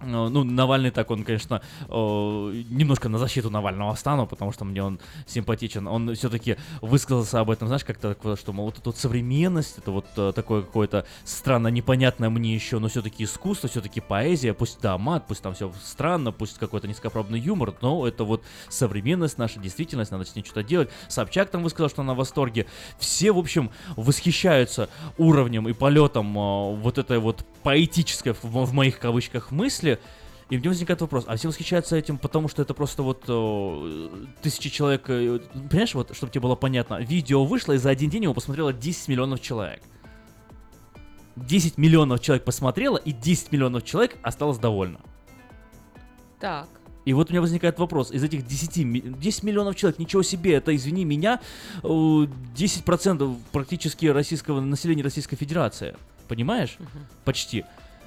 ну, Навальный так, он, конечно, э, немножко на защиту Навального стану, потому что мне он симпатичен. Он все-таки высказался об этом, знаешь, как-то, что, мол, вот эта вот современность, это вот э, такое какое-то странно непонятное мне еще, но все-таки искусство, все-таки поэзия, пусть да, мат, пусть там все странно, пусть какой-то низкопробный юмор, но это вот современность, наша действительность, надо с ней что-то делать. Собчак там высказал, что она в восторге. Все, в общем, восхищаются уровнем и полетом э, вот этой вот поэтической, в, в моих кавычках, мысли, и мне возникает вопрос, а все восхищаются этим, потому что это просто вот э, тысячи человек, э, понимаешь, вот, чтобы тебе было понятно, видео вышло, и за один день его посмотрело 10 миллионов человек. 10 миллионов человек посмотрело, и 10 миллионов человек осталось довольно. Так. И вот у меня возникает вопрос, из этих 10, ми- 10 миллионов человек, ничего себе, это, извини меня, э, 10% практически российского населения Российской Федерации. Понимаешь? Почти.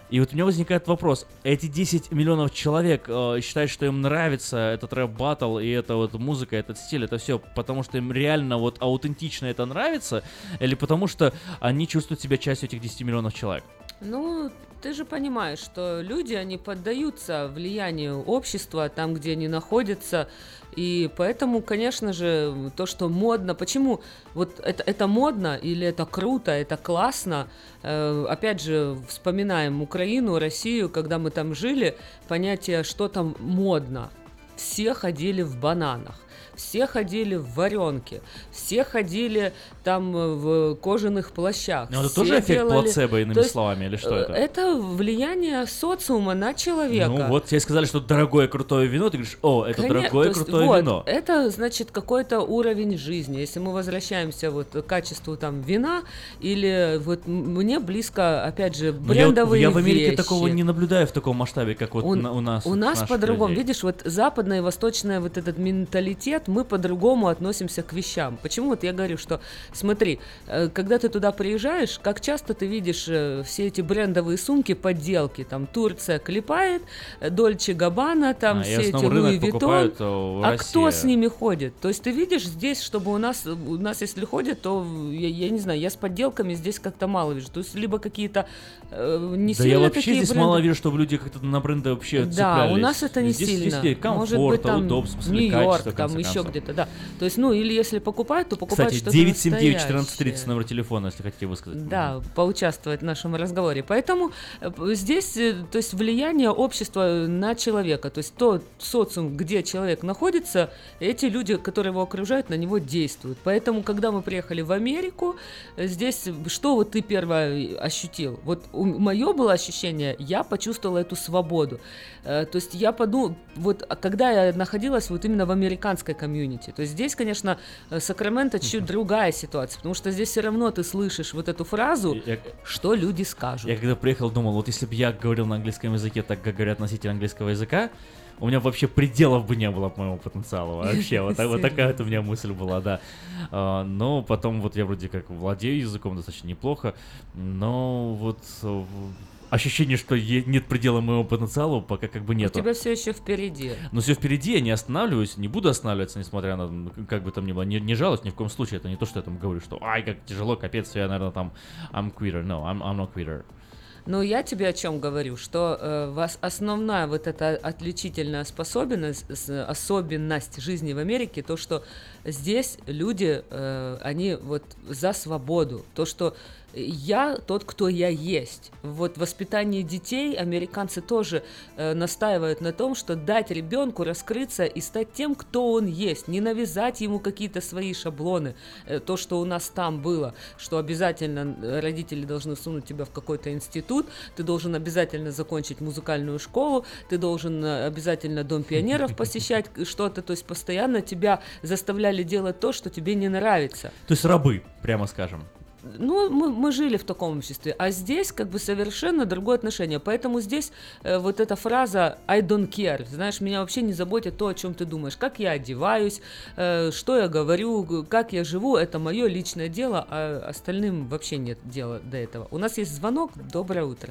И вот у меня возникает вопрос, эти 10 миллионов человек э, считают, что им нравится этот рэп-баттл и эта вот музыка, этот стиль, это все потому, что им реально вот аутентично это нравится, или потому что они чувствуют себя частью этих 10 миллионов человек? Ну, ты же понимаешь, что люди, они поддаются влиянию общества там, где они находятся, и поэтому, конечно же, то, что модно, почему вот это, это модно или это круто, это классно, Э, опять же, вспоминаем Украину, Россию, когда мы там жили, понятие, что там модно. Все ходили в бананах. Все ходили в варенке, все ходили там э, в кожаных плащах. Ну, это тоже эффект делали- плацебо, иными То есть, словами, или что э, это? Это влияние социума на человека. Ну вот, тебе сказали, что дорогое крутое вино, ты говоришь, о, это Коне- дорогое есть, крутое вот, вино. Это значит какой-то уровень жизни. Если мы возвращаемся вот к качеству там вина или вот мне близко, опять же, Но я, вот- брендовые я в Америке вещи. такого не наблюдаю в таком масштабе, как вот У, на- у нас. у нас по-другому. Видишь, вот западный и восточный вот этот менталитет, мы по-другому относимся к вещам. Почему вот я говорю, что смотри, э, когда ты туда приезжаешь, как часто ты видишь э, все эти брендовые сумки, подделки, там Турция клепает, э, Dolce Gabbana, там А, все эти Louis Vuitton. покупают, э, в А России. кто с ними ходит? То есть ты видишь здесь, чтобы у нас, у нас если ходят, то я, я не знаю, я с подделками здесь как-то мало вижу. То есть либо какие-то э, не Да сильно я вообще здесь бренды. мало вижу, чтобы люди как-то на бренды вообще Да, цеплялись. у нас это не здесь сильно. Везде комфорт, Может быть, там удобство, Нью-Йорк, там еще концов. где-то, да. То есть, ну, или если покупать, то покупать Кстати, что-то 979 настоящее. 1430 номер телефона, если хотите высказать. Да, поучаствовать в нашем разговоре. Поэтому э, здесь, э, то есть влияние общества на человека, то есть тот социум, где человек находится, эти люди, которые его окружают, на него действуют. Поэтому, когда мы приехали в Америку, э, здесь э, что вот ты первое ощутил? Вот мое было ощущение, я почувствовала эту свободу. Э, То есть я подумала, вот а когда я находилась вот именно в американской комьюнити, то есть здесь, конечно, э, Сакраменто чуть другая ситуация, потому что здесь все равно ты слышишь вот эту фразу, что люди скажут. Я когда приехал, думал, вот если бы я говорил на английском языке так, как говорят носители английского языка, у меня вообще пределов бы не было моего потенциала вообще. <laughs> Вот, вот такая вот у меня мысль была, да. А, Но потом вот я вроде как владею языком достаточно неплохо, но вот э, ощущение, что нет предела моего потенциала, пока как бы У нету. тебя все еще впереди. Но все впереди, я не останавливаюсь, не буду останавливаться, несмотря на, как бы там ни было, не, не жалость ни в коем случае, это не то, что я там говорю, что ай, как тяжело, капец, я, наверное, там, I'm quitter, no, I'm, I'm not quitter. Но я тебе о чем говорю, что э, вас основная вот эта отличительная способность, особенность жизни в Америке, то, что здесь люди, э, они вот за свободу, то, что я тот, кто я есть. Вот в воспитании детей американцы тоже э, настаивают на том, что дать ребенку раскрыться и стать тем, кто он есть, не навязать ему какие-то свои шаблоны, Э, то, что у нас там было, что обязательно э, родители должны сунуть тебя в какой-то институт, ты должен обязательно закончить музыкальную школу, ты должен э, обязательно дом пионеров посещать, что-то, то есть постоянно тебя заставляли делать то, что тебе не нравится. То есть рабы, прямо скажем. Ну, мы, мы жили в таком обществе, а здесь как бы совершенно другое отношение. Поэтому здесь э, вот эта фраза I don't care, знаешь, меня вообще не заботит то, о чем ты думаешь, как я одеваюсь, э, что я говорю, как я живу, это мое личное дело, а остальным вообще нет дела до этого. У нас есть звонок, доброе утро.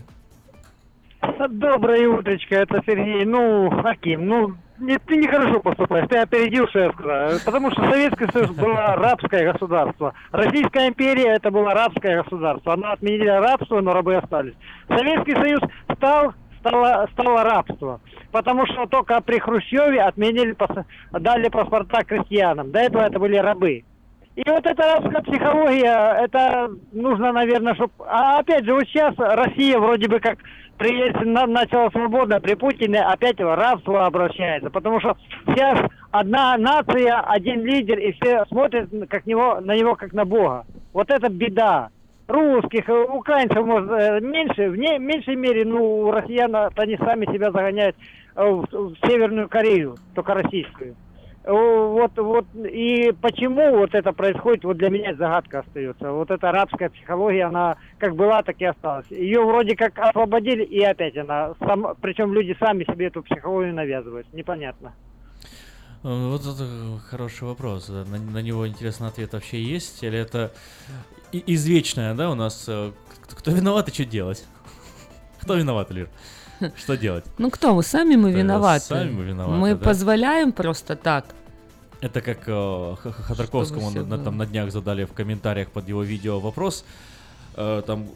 Доброе утречко, это Сергей. Ну, Аким, ну, не, ты нехорошо поступаешь, ты опередил, сказал. Потому что Советский Союз было рабское государство. Российская империя это было рабское государство. Оно отменили рабство, но рабы остались. Советский Союз стал стало, стало рабство. Потому что только при Хрущеве отменили, дали паспорта крестьянам. До этого это были рабы. И вот эта рабская психология, это нужно, наверное, чтобы... А опять же, вот сейчас Россия вроде бы как при, начала свобода, при Путине опять в рабство обращается. Потому что сейчас одна нация, один лидер, и все смотрят как него, на него как на Бога. Вот это беда. Русских, украинцев, может, э, меньше, в не- меньшей мере, ну, россиян, они сами себя загоняют э, в, в Северную Корею, только российскую. Э, Вот, вот, и почему вот это происходит, вот для меня загадка остается. Вот эта арабская психология, она как была, так и осталась. Ее вроде как освободили, и опять она, сам, причем люди сами себе эту психологию навязывают. Непонятно. Э, Вот это хороший вопрос. да. На, на него интересный ответ вообще есть? Или это и- извечное, да, у нас? э, Кто виноват и что делать? <laughs> Кто виноват, Лир? Что делать? <laughs> Ну кто мы? Сами мы Да, виноваты. сами мы виноваты, Мы да. позволяем просто так. Это как э, Ходорковскому на, там на днях задали в комментариях под его видео вопрос. Э, там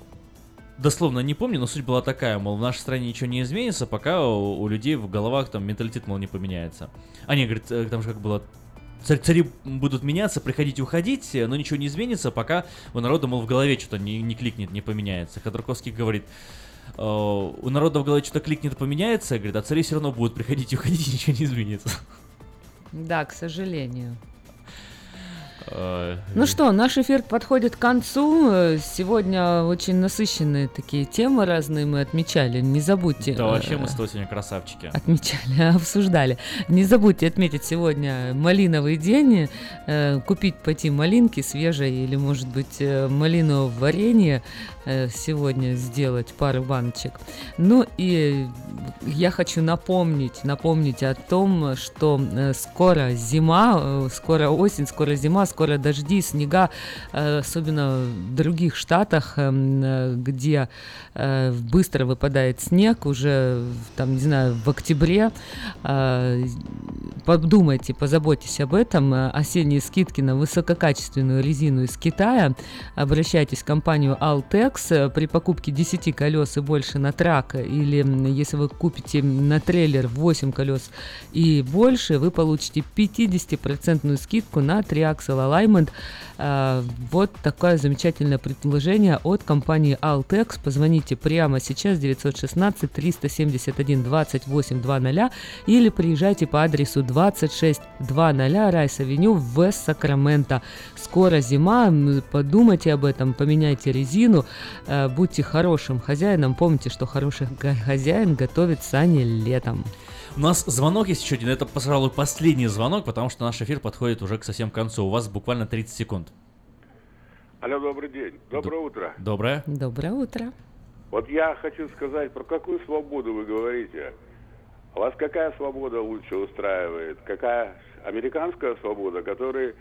дословно не помню, но суть была такая, мол, в нашей стране ничего не изменится, пока у, у людей в головах там менталитет, мол, не поменяется. Не, говорит, э, там же как было царь- цари будут меняться, приходить уходить, э, но ничего не изменится, пока у народа, мол, в голове что-то не, не кликнет, не поменяется. Ходорковский говорит, «Э, у народа в голове что-то кликнет и поменяется, говорит, а цари все равно будут приходить и уходить, и <laughs> ничего не изменится. Да, к сожалению. Э, Ну что, наш эфир подходит к концу. Сегодня очень насыщенные такие темы разные мы отмечали. Не забудьте. Да, вообще э, мы с тобой сегодня красавчики. Отмечали, <laughs> обсуждали. Не забудьте отметить сегодня малиновый день, купить пойти малинки свежие или, может быть, малиновое варенье сегодня сделать пару баночек. Ну и я хочу напомнить, напомнить о том, что э, скоро зима, э, скоро осень, скоро зима, скоро дожди, снега, э, особенно в других штатах, э, где э, быстро выпадает снег, уже там, не знаю, в октябре. Э, Подумайте, позаботьтесь об этом. Э, Осенние скидки на высококачественную резину из Китая. Обращайтесь в компанию Altec. Altex э, при покупке 10 колес и больше на трак, или если вы купите на трейлер 8 колес и больше, вы получите 50% скидку на Triaxle Alignment. А, Вот такое замечательное предложение от компании Altex. Позвоните прямо сейчас 916 371 2820 или приезжайте по адресу 2600 Rice Avenue в Сакраменто. Скоро зима, подумайте об этом, поменяйте резину, э, будьте хорошим хозяином. Помните, что хороший хозяин готовит сани летом. У нас звонок есть еще один. Это, пожалуй, последний звонок, потому что наш эфир подходит уже к совсем концу. У вас буквально 30 секунд. Алло, добрый день. Доброе утро. Доброе. Доброе утро. Вот я хочу сказать, про какую свободу вы говорите? А Вас какая свобода лучше устраивает? Какая американская свобода, которая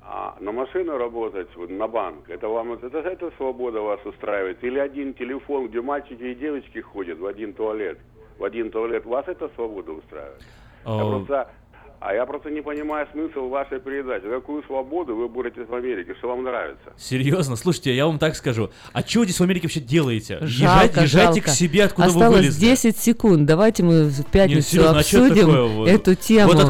а, на машину работать, вот, на банк, это вам это, эта свобода вас устраивает? Или один телефон, где мальчики и девочки ходят в один туалет? В один туалет вас эта свобода устраивает? Я просто, а я просто не понимаю смысл вашей передачи. Какую свободу вы боретесь в Америке? Что вам нравится? Серьезно, слушайте, я вам так скажу. А что вы здесь в Америке вообще делаете? Жалко, Езжайте, езжайте жалко. к себе, откуда Осталось вы вылезли. 10 секунд. Давайте мы в пятницу серьезно, а обсудим такое вот? эту тему. Вот